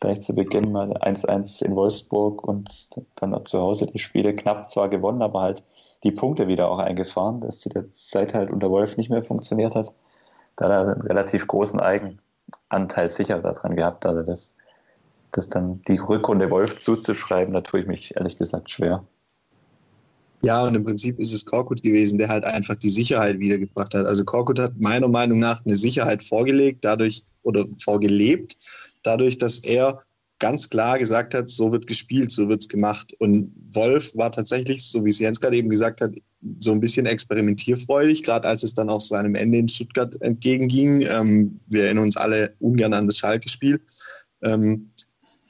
gleich zu Beginn mal 1-1 in Wolfsburg und dann auch zu Hause die Spiele knapp zwar gewonnen, aber halt die Punkte wieder auch eingefahren, dass die Zeit halt unter Wolf nicht mehr funktioniert hat. Da hat er einen relativ großen Eigen, Anteil sicher daran gehabt. Also das, das dann die Rückrunde Wolf zuzuschreiben, da tue ich mich ehrlich gesagt schwer. Ja, und im Prinzip ist es Korkut gewesen, der halt einfach die Sicherheit wiedergebracht hat. Also Korkut hat meiner Meinung nach eine Sicherheit vorgelegt, dadurch oder vorgelebt, dadurch, dass er ganz klar gesagt hat, so wird gespielt, so wird es gemacht. Und Wolf war tatsächlich, so wie es Jens gerade eben gesagt hat, so ein bisschen experimentierfreudig, gerade als es dann auch seinem Ende in Stuttgart entgegenging. Ähm, wir erinnern uns alle ungern an das Schalke-Spiel, ähm,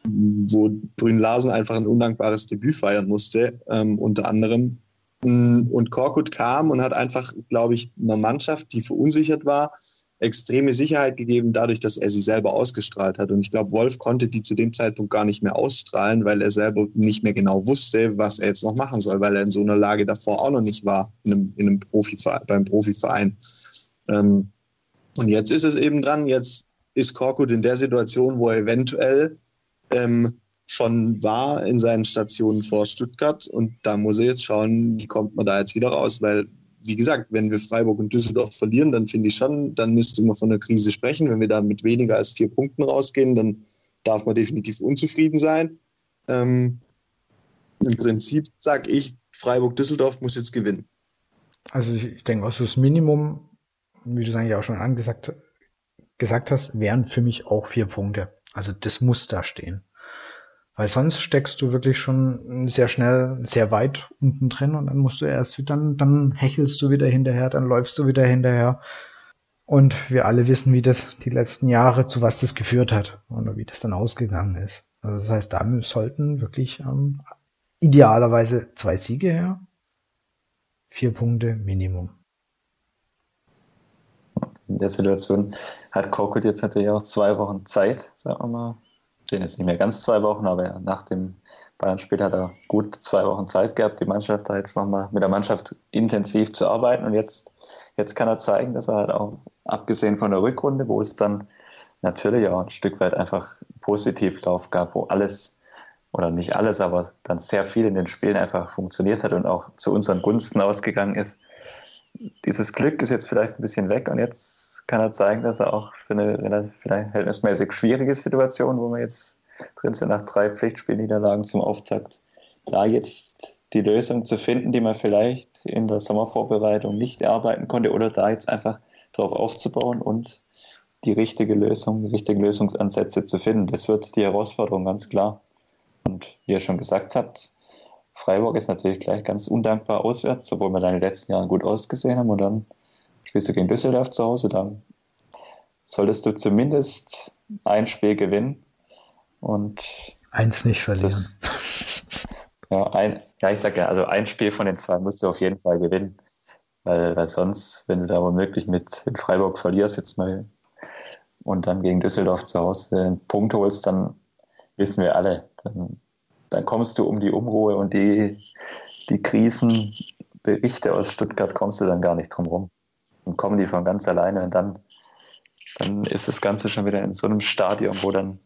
wo Brünn Larsen einfach ein undankbares Debüt feiern musste, ähm, unter anderem. Und Korkut kam und hat einfach, glaube ich, einer Mannschaft, die verunsichert war, extreme Sicherheit gegeben, dadurch, dass er sie selber ausgestrahlt hat. Und ich glaube, Wolf konnte die zu dem Zeitpunkt gar nicht mehr ausstrahlen, weil er selber nicht mehr genau wusste, was er jetzt noch machen soll, weil er in so einer Lage davor auch noch nicht war, in einem, in einem Profiverein, beim Profiverein. Ähm, und jetzt ist es eben dran, jetzt ist Korkut in der Situation, wo er eventuell ähm, schon war in seinen Stationen vor Stuttgart und da muss er jetzt schauen, wie kommt man da jetzt wieder raus, weil wie gesagt, wenn wir Freiburg und Düsseldorf verlieren, dann finde ich schon, dann müsste man von einer Krise sprechen. Wenn wir da mit weniger als vier Punkten rausgehen, dann darf man definitiv unzufrieden sein. Ähm, Im Prinzip sage ich, Freiburg-Düsseldorf muss jetzt gewinnen. Also ich, ich denke, also das Minimum, wie du es eigentlich auch schon angesagt gesagt hast, wären für mich auch vier Punkte. Also das muss da stehen. Weil sonst steckst du wirklich schon sehr schnell, sehr weit unten drin und dann musst du erst, dann, dann hechelst du wieder hinterher, dann läufst du wieder hinterher. Und wir alle wissen, wie das die letzten Jahre, zu was das geführt hat oder wie das dann ausgegangen ist. Also das heißt, da sollten wirklich ähm, idealerweise zwei Siege her. Vier Punkte Minimum. In der Situation hat Korkut jetzt natürlich auch zwei Wochen Zeit, sagen wir mal. Sind jetzt nicht mehr ganz zwei Wochen, aber nach dem Bayern-Spiel hat er gut zwei Wochen Zeit gehabt, die Mannschaft da jetzt nochmal mit der Mannschaft intensiv zu arbeiten. Und jetzt, jetzt kann er zeigen, dass er halt auch abgesehen von der Rückrunde, wo es dann natürlich auch ein Stück weit einfach Positivlauf gab, wo alles oder nicht alles, aber dann sehr viel in den Spielen einfach funktioniert hat und auch zu unseren Gunsten ausgegangen ist. Dieses Glück ist jetzt vielleicht ein bisschen weg und jetzt kann er zeigen, dass er auch für eine vielleicht verhältnismäßig schwierige Situation, wo wir jetzt drin sind nach drei Pflichtspielniederlagen zum Auftakt, da jetzt die Lösung zu finden, die man vielleicht in der Sommervorbereitung nicht erarbeiten konnte oder da jetzt einfach darauf aufzubauen und die richtige Lösung, die richtigen Lösungsansätze zu finden. Das wird die Herausforderung ganz klar. Und wie ihr schon gesagt habt, Freiburg ist natürlich gleich ganz undankbar auswärts, obwohl wir da in den letzten Jahren gut ausgesehen haben. Und dann spielst du gegen Düsseldorf zu Hause, dann solltest du zumindest ein Spiel gewinnen. Und eins nicht verlieren. Das, ja, ein, ja, ich sage ja, also ein Spiel von den zwei musst du auf jeden Fall gewinnen. Weil, weil sonst, wenn du da womöglich mit in Freiburg verlierst, jetzt mal und dann gegen Düsseldorf zu Hause einen Punkt holst, dann wissen wir alle, dann, dann kommst du um die Unruhe und die, die Krisenberichte aus Stuttgart kommst du dann gar nicht drum rum. Und kommen die von ganz alleine und dann, dann ist das Ganze schon wieder in so einem Stadium, wo dann,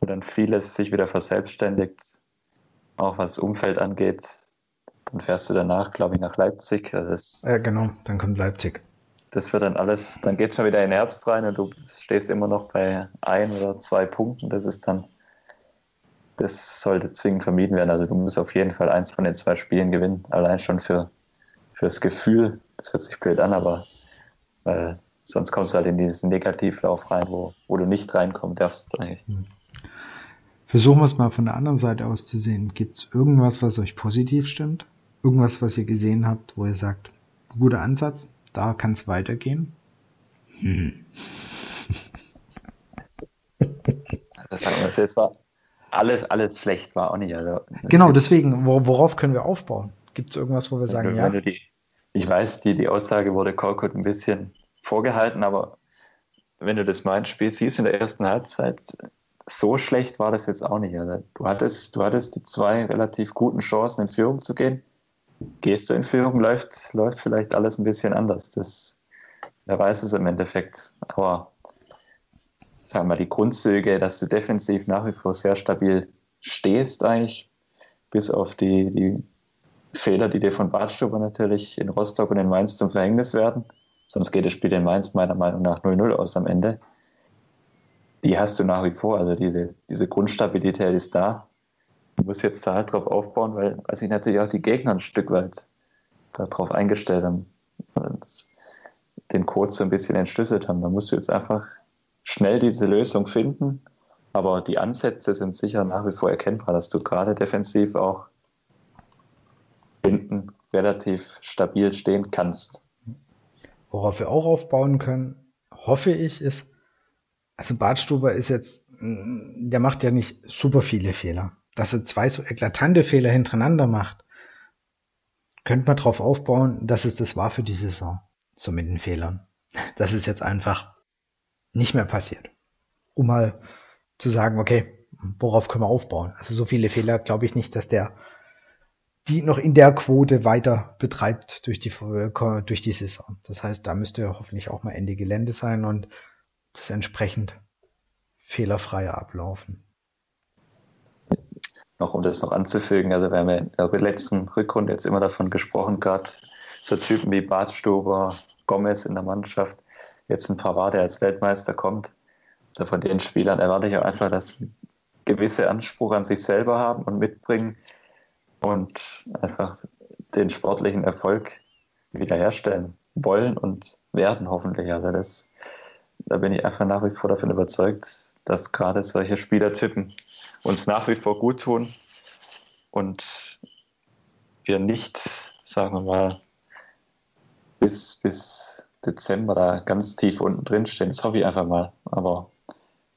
wo dann vieles sich wieder verselbstständigt, auch was das Umfeld angeht, dann fährst du danach, glaube ich, nach Leipzig. Also das, ja, genau, dann kommt Leipzig. Das wird dann alles, dann geht schon wieder in den Herbst rein und du stehst immer noch bei ein oder zwei Punkten. Das ist dann, das sollte zwingend vermieden werden. Also du musst auf jeden Fall eins von den zwei Spielen gewinnen. Allein schon für fürs Gefühl. Das hört sich blöd an, aber äh, sonst kommst du halt in diesen Negativlauf rein, wo, wo du nicht reinkommen darfst eigentlich. Hm. Versuchen wir es mal von der anderen Seite aus zu sehen. Gibt es irgendwas, was euch positiv stimmt? Irgendwas, was ihr gesehen habt, wo ihr sagt, guter Ansatz, da kann es weitergehen? Hm. (laughs) Das sagen wir jetzt war alles, alles schlecht war auch nicht. Also, genau, deswegen, worauf können wir aufbauen? Gibt es irgendwas, wo wir sagen, ja? Die, ich weiß, die, die Aussage wurde Korkut ein bisschen vorgehalten, aber wenn du das mal Spiel siehst in der ersten Halbzeit, so schlecht war das jetzt auch nicht. Du, hattest, du hattest die zwei relativ guten Chancen, in Führung zu gehen gehst du in Führung, läuft, läuft vielleicht alles ein bisschen anders. Das, wer weiß es im Endeffekt. Aber sagen wir mal, die Grundzüge, dass du defensiv nach wie vor sehr stabil stehst, eigentlich, bis auf die, die Fehler, die dir von Badstuber natürlich in Rostock und in Mainz zum Verhängnis werden. Sonst geht das Spiel in Mainz meiner Meinung nach 0-0 aus am Ende. Die hast du nach wie vor. Also diese, diese Grundstabilität ist da muss jetzt da halt drauf aufbauen, weil, weil sich natürlich auch die Gegner ein Stück weit darauf eingestellt haben und den Code so ein bisschen entschlüsselt haben. Da musst du jetzt einfach schnell diese Lösung finden, aber die Ansätze sind sicher nach wie vor erkennbar, dass du gerade defensiv auch hinten relativ stabil stehen kannst. Worauf wir auch aufbauen können, hoffe ich, ist, also Bartstuber ist jetzt, der macht ja nicht super viele Fehler dass er zwei so eklatante Fehler hintereinander macht, könnte man darauf aufbauen, dass es das war für die Saison. So mit den Fehlern. Das ist jetzt einfach nicht mehr passiert. Um mal zu sagen, okay, worauf können wir aufbauen? Also so viele Fehler glaube ich nicht, dass der die noch in der Quote weiter betreibt durch die, durch die Saison. Das heißt, da müsste hoffentlich auch mal Ende Gelände sein und das entsprechend fehlerfreier ablaufen noch um das noch anzufügen, also wir haben ja in der letzten Rückrunde jetzt immer davon gesprochen, gerade so Typen wie Bartstuber, Gomez in der Mannschaft, jetzt ein Pavard, der als Weltmeister kommt. Also von den Spielern erwarte ich auch einfach, dass sie gewisse Anspruch an sich selber haben und mitbringen und einfach den sportlichen Erfolg wiederherstellen wollen und werden hoffentlich. Also das, da bin ich einfach nach wie vor davon überzeugt, dass gerade solche Spielertypen uns nach wie vor gut tun und wir nicht, sagen wir mal, bis, bis Dezember da ganz tief unten drin stehen. Das hoffe ich einfach mal. Aber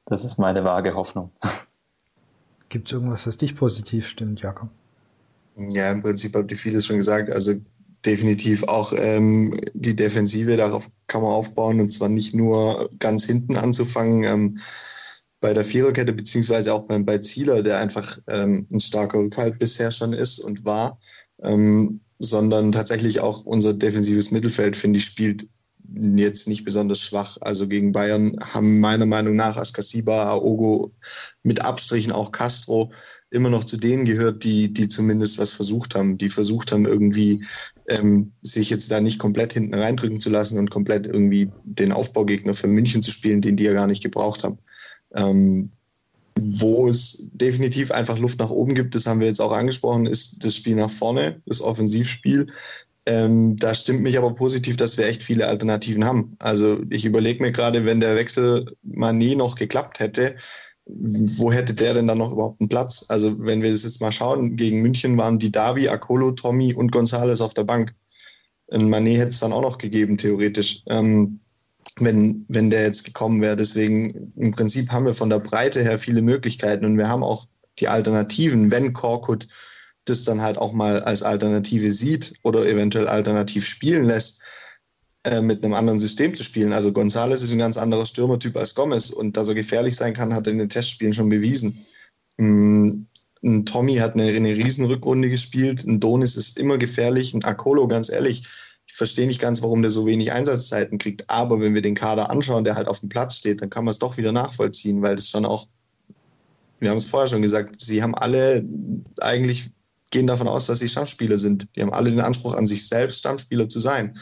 das ist meine vage Hoffnung. (laughs) Gibt es irgendwas, was dich positiv stimmt, Jakob? Ja, im Prinzip habt ihr vieles schon gesagt. Also definitiv auch ähm, die Defensive, darauf kann man aufbauen und zwar nicht nur ganz hinten anzufangen ähm, bei der Viererkette, beziehungsweise auch beim, bei Zieler, der einfach ähm, ein starker Rückhalt bisher schon ist und war, ähm, sondern tatsächlich auch unser defensives Mittelfeld, finde ich, spielt jetzt nicht besonders schwach. Also gegen Bayern haben meiner Meinung nach Askasiba, Aogo, mit Abstrichen auch Castro immer noch zu denen gehört, die, die zumindest was versucht haben, die versucht haben, irgendwie ähm, sich jetzt da nicht komplett hinten reindrücken zu lassen und komplett irgendwie den Aufbaugegner für München zu spielen, den die ja gar nicht gebraucht haben. Ähm, wo es definitiv einfach Luft nach oben gibt, das haben wir jetzt auch angesprochen, ist das Spiel nach vorne, das Offensivspiel. Ähm, da stimmt mich aber positiv, dass wir echt viele Alternativen haben. Also ich überlege mir gerade, wenn der Wechsel mal nie noch geklappt hätte, wo hätte der denn dann noch überhaupt einen Platz? Also wenn wir das jetzt mal schauen, gegen München waren die Davi, Akolo, Tommy und Gonzales auf der Bank. Ein Manet hätte es dann auch noch gegeben, theoretisch, ähm, wenn, wenn der jetzt gekommen wäre. Deswegen im Prinzip haben wir von der Breite her viele Möglichkeiten und wir haben auch die Alternativen, wenn Korkut das dann halt auch mal als Alternative sieht oder eventuell alternativ spielen lässt, mit einem anderen System zu spielen. Also González ist ein ganz anderer Stürmertyp als Gomez und dass er gefährlich sein kann, hat er in den Testspielen schon bewiesen. Mm, ein Tommy hat eine, eine Riesenrückrunde gespielt, ein Donis ist immer gefährlich, ein Akolo, ganz ehrlich, ich verstehe nicht ganz, warum der so wenig Einsatzzeiten kriegt. Aber wenn wir den Kader anschauen, der halt auf dem Platz steht, dann kann man es doch wieder nachvollziehen, weil das schon auch, wir haben es vorher schon gesagt, sie haben alle eigentlich gehen davon aus, dass sie Stammspieler sind. Die haben alle den Anspruch an sich selbst, Stammspieler zu sein.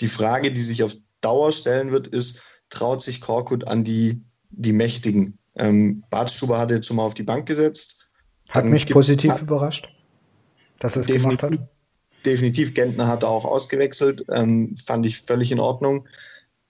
Die Frage, die sich auf Dauer stellen wird, ist, traut sich Korkut an die, die Mächtigen? Ähm, Bartstuber hat jetzt schon mal auf die Bank gesetzt. Hat mich positiv hat, überrascht, dass er es gemacht hat. Definitiv, Gentner hat auch ausgewechselt, ähm, fand ich völlig in Ordnung.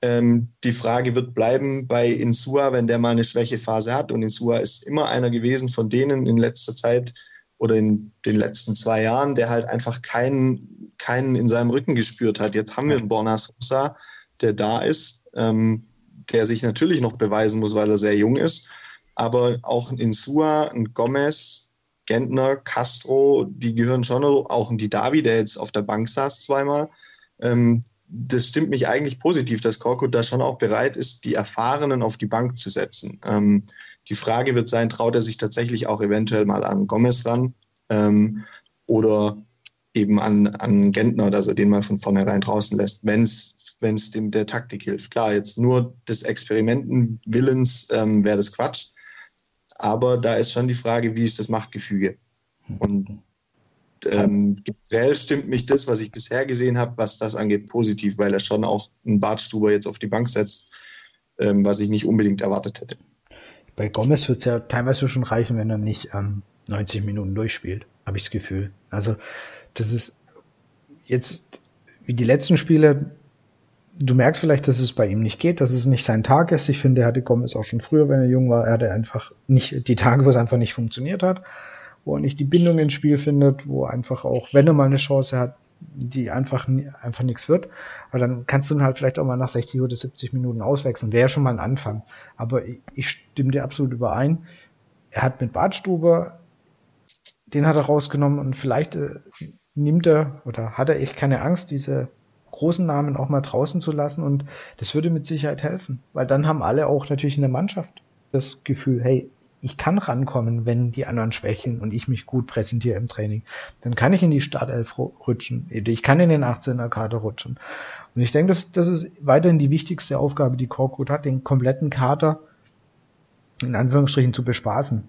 Ähm, die Frage wird bleiben bei Insua, wenn der mal eine Schwächephase hat. Und Insua ist immer einer gewesen von denen in letzter Zeit, oder in den letzten zwei Jahren, der halt einfach keinen, keinen in seinem Rücken gespürt hat. Jetzt haben wir einen Borna Sosa, der da ist, ähm, der sich natürlich noch beweisen muss, weil er sehr jung ist. Aber auch ein Sua, ein Gomez, Gentner, Castro, die gehören schon auch ein Didavi, der jetzt auf der Bank saß zweimal. Ähm, das stimmt mich eigentlich positiv, dass Korkut da schon auch bereit ist, die Erfahrenen auf die Bank zu setzen. Ähm, die Frage wird sein, traut er sich tatsächlich auch eventuell mal an Gomez ran ähm, oder eben an, an Gentner, dass er den mal von vornherein draußen lässt, wenn es dem der Taktik hilft. Klar, jetzt nur des Experimentenwillens ähm, wäre das Quatsch, aber da ist schon die Frage, wie ist das Machtgefüge? Und ähm, generell stimmt mich das, was ich bisher gesehen habe, was das angeht, positiv, weil er schon auch einen Bartstuber jetzt auf die Bank setzt, ähm, was ich nicht unbedingt erwartet hätte. Bei Gomez wird es ja teilweise schon reichen, wenn er nicht ähm, 90 Minuten durchspielt, habe ich das Gefühl. Also das ist jetzt wie die letzten Spiele, du merkst vielleicht, dass es bei ihm nicht geht, dass es nicht sein Tag ist. Ich finde, er hatte Gomez auch schon früher, wenn er jung war, er hatte einfach nicht die Tage, wo es einfach nicht funktioniert hat, wo er nicht die Bindung ins Spiel findet, wo einfach auch, wenn er mal eine Chance hat, die einfach, einfach nichts wird. Aber dann kannst du ihn halt vielleicht auch mal nach 60 oder 70 Minuten auswechseln. Wäre schon mal ein Anfang. Aber ich, ich stimme dir absolut überein. Er hat mit Badstube, den hat er rausgenommen und vielleicht äh, nimmt er oder hat er echt keine Angst, diese großen Namen auch mal draußen zu lassen und das würde mit Sicherheit helfen, weil dann haben alle auch natürlich in der Mannschaft das Gefühl, hey, ich kann rankommen, wenn die anderen schwächen und ich mich gut präsentiere im Training. Dann kann ich in die Startelf rutschen. Ich kann in den 18er Kader rutschen. Und ich denke, das, das ist weiterhin die wichtigste Aufgabe, die Korkut hat, den kompletten Kader in Anführungsstrichen zu bespaßen,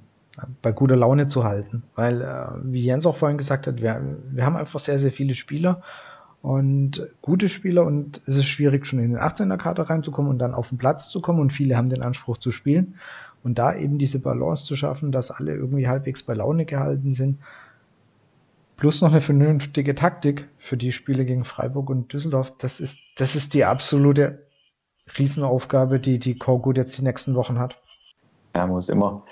bei guter Laune zu halten. Weil, äh, wie Jens auch vorhin gesagt hat, wir, wir haben einfach sehr, sehr viele Spieler und gute Spieler und es ist schwierig, schon in den 18er Kader reinzukommen und dann auf den Platz zu kommen und viele haben den Anspruch zu spielen. Und da eben diese Balance zu schaffen, dass alle irgendwie halbwegs bei Laune gehalten sind, plus noch eine vernünftige Taktik für die Spiele gegen Freiburg und Düsseldorf, das ist, das ist die absolute Riesenaufgabe, die die Korgut jetzt die nächsten Wochen hat. Ja, muss immer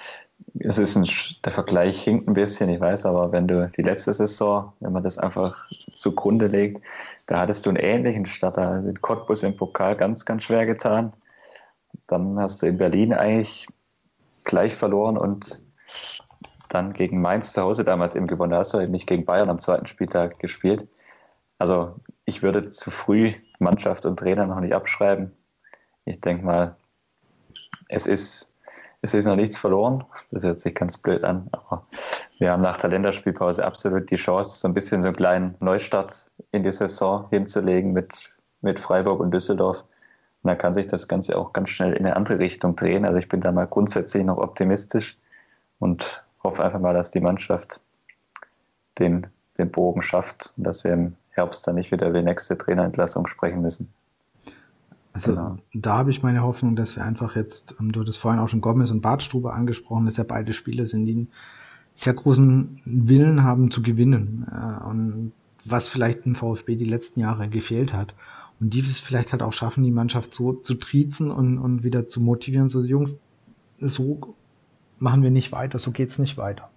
es ist ein, der Vergleich hinkt ein bisschen, ich weiß, aber wenn du die letzte Saison, wenn man das einfach zugrunde legt, da hattest du einen ähnlichen Starter, den Cottbus im Pokal ganz, ganz schwer getan. Dann hast du in Berlin eigentlich gleich verloren und dann gegen Mainz zu Hause damals eben gewonnen. Da hast du nicht gegen Bayern am zweiten Spieltag gespielt. Also ich würde zu früh Mannschaft und Trainer noch nicht abschreiben. Ich denke mal, es ist, es ist noch nichts verloren. Das hört sich ganz blöd an, aber wir haben nach der Länderspielpause absolut die Chance, so ein bisschen so einen kleinen Neustart in die Saison hinzulegen mit, mit Freiburg und Düsseldorf. Und dann kann sich das Ganze auch ganz schnell in eine andere Richtung drehen. Also ich bin da mal grundsätzlich noch optimistisch und hoffe einfach mal, dass die Mannschaft den, den Bogen schafft und dass wir im Herbst dann nicht wieder über die nächste Trainerentlassung sprechen müssen. Also genau. da habe ich meine Hoffnung, dass wir einfach jetzt, du hattest vorhin auch schon Gomez und Bartstube angesprochen, dass ja beide Spieler sind, die einen sehr großen Willen haben zu gewinnen. Und was vielleicht im VfB die letzten Jahre gefehlt hat. Und die es vielleicht halt auch schaffen, die Mannschaft so zu triezen und, und wieder zu motivieren, so Jungs, so machen wir nicht weiter, so geht's nicht weiter.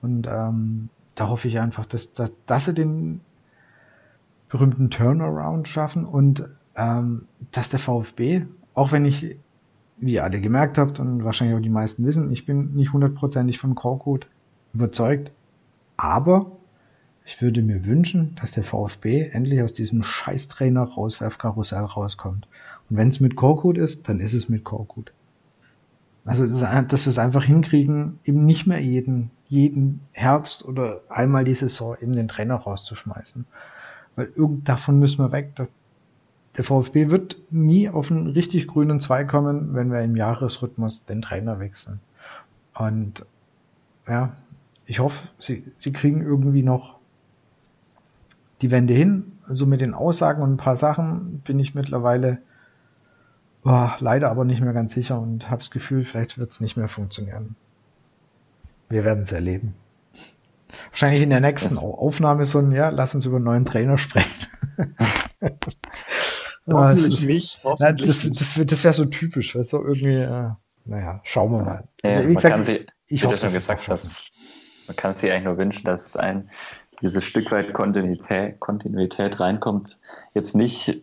Und ähm, da hoffe ich einfach, dass, dass, dass sie den berühmten Turnaround schaffen und ähm, dass der VfB, auch wenn ich, wie ihr alle gemerkt habt und wahrscheinlich auch die meisten wissen, ich bin nicht hundertprozentig von Korkut überzeugt, aber ich würde mir wünschen, dass der VfB endlich aus diesem Scheißtrainer Rauswerfkarussell rauskommt. Und wenn es mit Korkut ist, dann ist es mit Korkut. Also, dass wir es einfach hinkriegen, eben nicht mehr jeden, jeden Herbst oder einmal die Saison eben den Trainer rauszuschmeißen. Weil irgend davon müssen wir weg. Dass der VfB wird nie auf einen richtig grünen Zweig kommen, wenn wir im Jahresrhythmus den Trainer wechseln. Und ja, ich hoffe, sie, sie kriegen irgendwie noch die Wende hin. Also mit den Aussagen und ein paar Sachen bin ich mittlerweile oh, leider aber nicht mehr ganz sicher und habe das Gefühl, vielleicht wird es nicht mehr funktionieren. Wir werden es erleben. Wahrscheinlich in der nächsten Aufnahme so ein, ja, lass uns über einen neuen Trainer sprechen. (laughs) hoffentlich nicht. Hoffentlich das, das, das, das wäre so typisch, weißt du, irgendwie, äh, naja, schauen wir mal. Ja, also, wie gesagt, ich hoffe, schon gesagt man kann sich eigentlich nur wünschen, dass ein dieses Stück weit Kontinuität, Kontinuität reinkommt. Jetzt nicht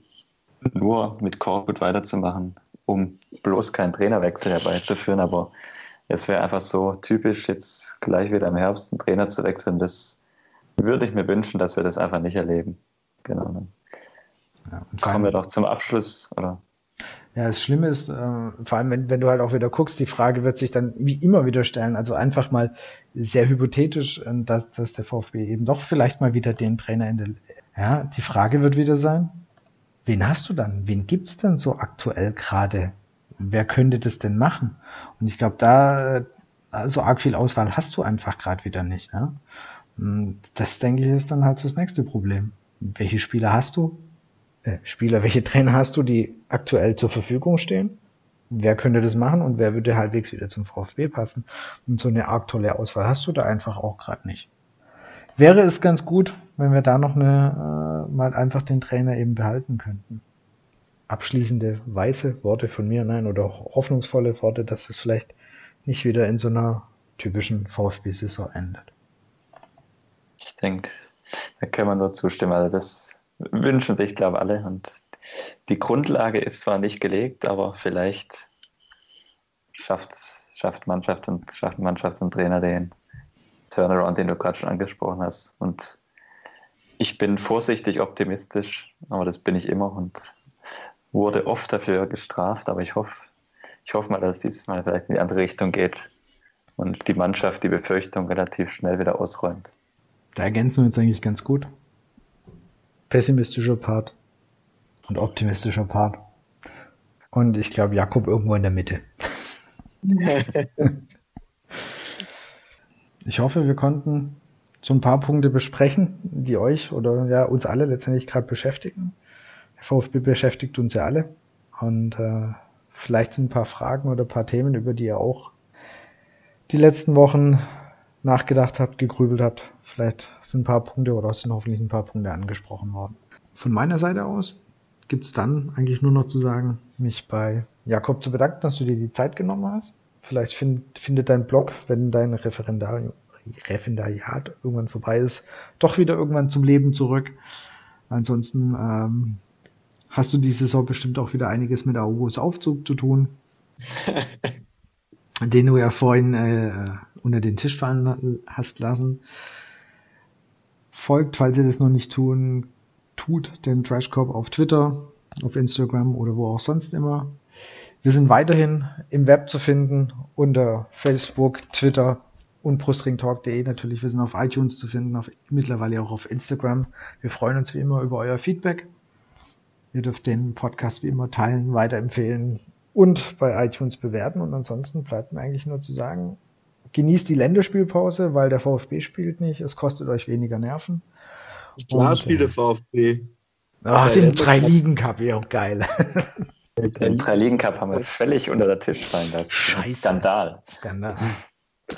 nur mit Korkut weiterzumachen, um bloß keinen Trainerwechsel herbeizuführen, aber es wäre einfach so typisch, jetzt gleich wieder im Herbst einen Trainer zu wechseln. Das würde ich mir wünschen, dass wir das einfach nicht erleben. Genau. Ja, Kommen wir doch zum Abschluss, oder? Ja, das Schlimme ist, äh, vor allem wenn, wenn du halt auch wieder guckst, die Frage wird sich dann wie immer wieder stellen. Also einfach mal sehr hypothetisch, äh, dass, dass der VfB eben doch vielleicht mal wieder den Trainer in der. Ja, die Frage wird wieder sein, wen hast du dann? Wen gibt's denn so aktuell gerade? Wer könnte das denn machen? Und ich glaube, da äh, so arg viel Auswahl hast du einfach gerade wieder nicht. Ja? Das denke ich ist dann halt so das nächste Problem. Welche Spieler hast du? Äh, Spieler, welche Trainer hast du, die aktuell zur Verfügung stehen? Wer könnte das machen und wer würde halbwegs wieder zum VfB passen? Und so eine arg tolle Auswahl hast du da einfach auch gerade nicht. Wäre es ganz gut, wenn wir da noch eine, äh, mal einfach den Trainer eben behalten könnten. Abschließende weiße Worte von mir, nein, oder hoffnungsvolle Worte, dass es vielleicht nicht wieder in so einer typischen VfB-Saison endet. Ich denke, da kann man nur zustimmen. Also das wünschen sich, glaube ich, alle. Und die Grundlage ist zwar nicht gelegt, aber vielleicht schafft, schafft Mannschaft und schafft Mannschaft und Trainer den Turnaround, den du gerade schon angesprochen hast. Und ich bin vorsichtig optimistisch, aber das bin ich immer und wurde oft dafür gestraft, aber ich hoffe, ich hoffe mal, dass es dieses Mal vielleicht in die andere Richtung geht und die Mannschaft die Befürchtung relativ schnell wieder ausräumt. Da ergänzen wir uns eigentlich ganz gut pessimistischer Part und optimistischer Part. Und ich glaube, Jakob irgendwo in der Mitte. (laughs) ich hoffe, wir konnten so ein paar Punkte besprechen, die euch oder ja uns alle letztendlich gerade beschäftigen. Der VfB beschäftigt uns ja alle. Und äh, vielleicht sind ein paar Fragen oder ein paar Themen, über die ihr auch die letzten Wochen nachgedacht habt, gegrübelt habt. Vielleicht sind ein paar Punkte oder sind hoffentlich ein paar Punkte angesprochen worden. Von meiner Seite aus gibt es dann eigentlich nur noch zu sagen, mich bei Jakob zu bedanken, dass du dir die Zeit genommen hast. Vielleicht find, findet dein Blog, wenn dein Referendar, Referendariat irgendwann vorbei ist, doch wieder irgendwann zum Leben zurück. Ansonsten ähm, hast du die Saison bestimmt auch wieder einiges mit August Aufzug zu tun. (laughs) den du ja vorhin äh, unter den Tisch fallen hast lassen. Folgt, falls ihr das noch nicht tun, tut den Trashcorp auf Twitter, auf Instagram oder wo auch sonst immer. Wir sind weiterhin im Web zu finden unter Facebook, Twitter und brustringtalk.de natürlich. Wir sind auf iTunes zu finden, auf, mittlerweile auch auf Instagram. Wir freuen uns wie immer über euer Feedback. Ihr dürft den Podcast wie immer teilen, weiterempfehlen und bei iTunes bewerten. Und ansonsten bleibt mir eigentlich nur zu sagen, genießt die Länderspielpause, weil der VfB spielt nicht. Es kostet euch weniger Nerven. Klar spielt der VfB. Ach, den Drei-Ligen-Cup, ja, geil. Den Drei-Ligen-Cup haben wir völlig unter den Tisch fallen lassen. Scheiße. Skandal. Skandal.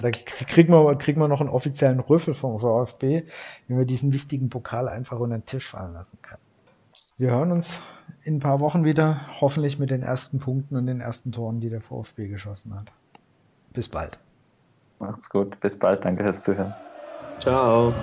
Da kriegen wir, kriegen wir noch einen offiziellen Rüffel vom VfB, wenn wir diesen wichtigen Pokal einfach unter den Tisch fallen lassen können. Wir hören uns in ein paar Wochen wieder, hoffentlich mit den ersten Punkten und den ersten Toren, die der VfB geschossen hat. Bis bald. Macht's gut. Bis bald. Danke fürs Zuhören. Ciao.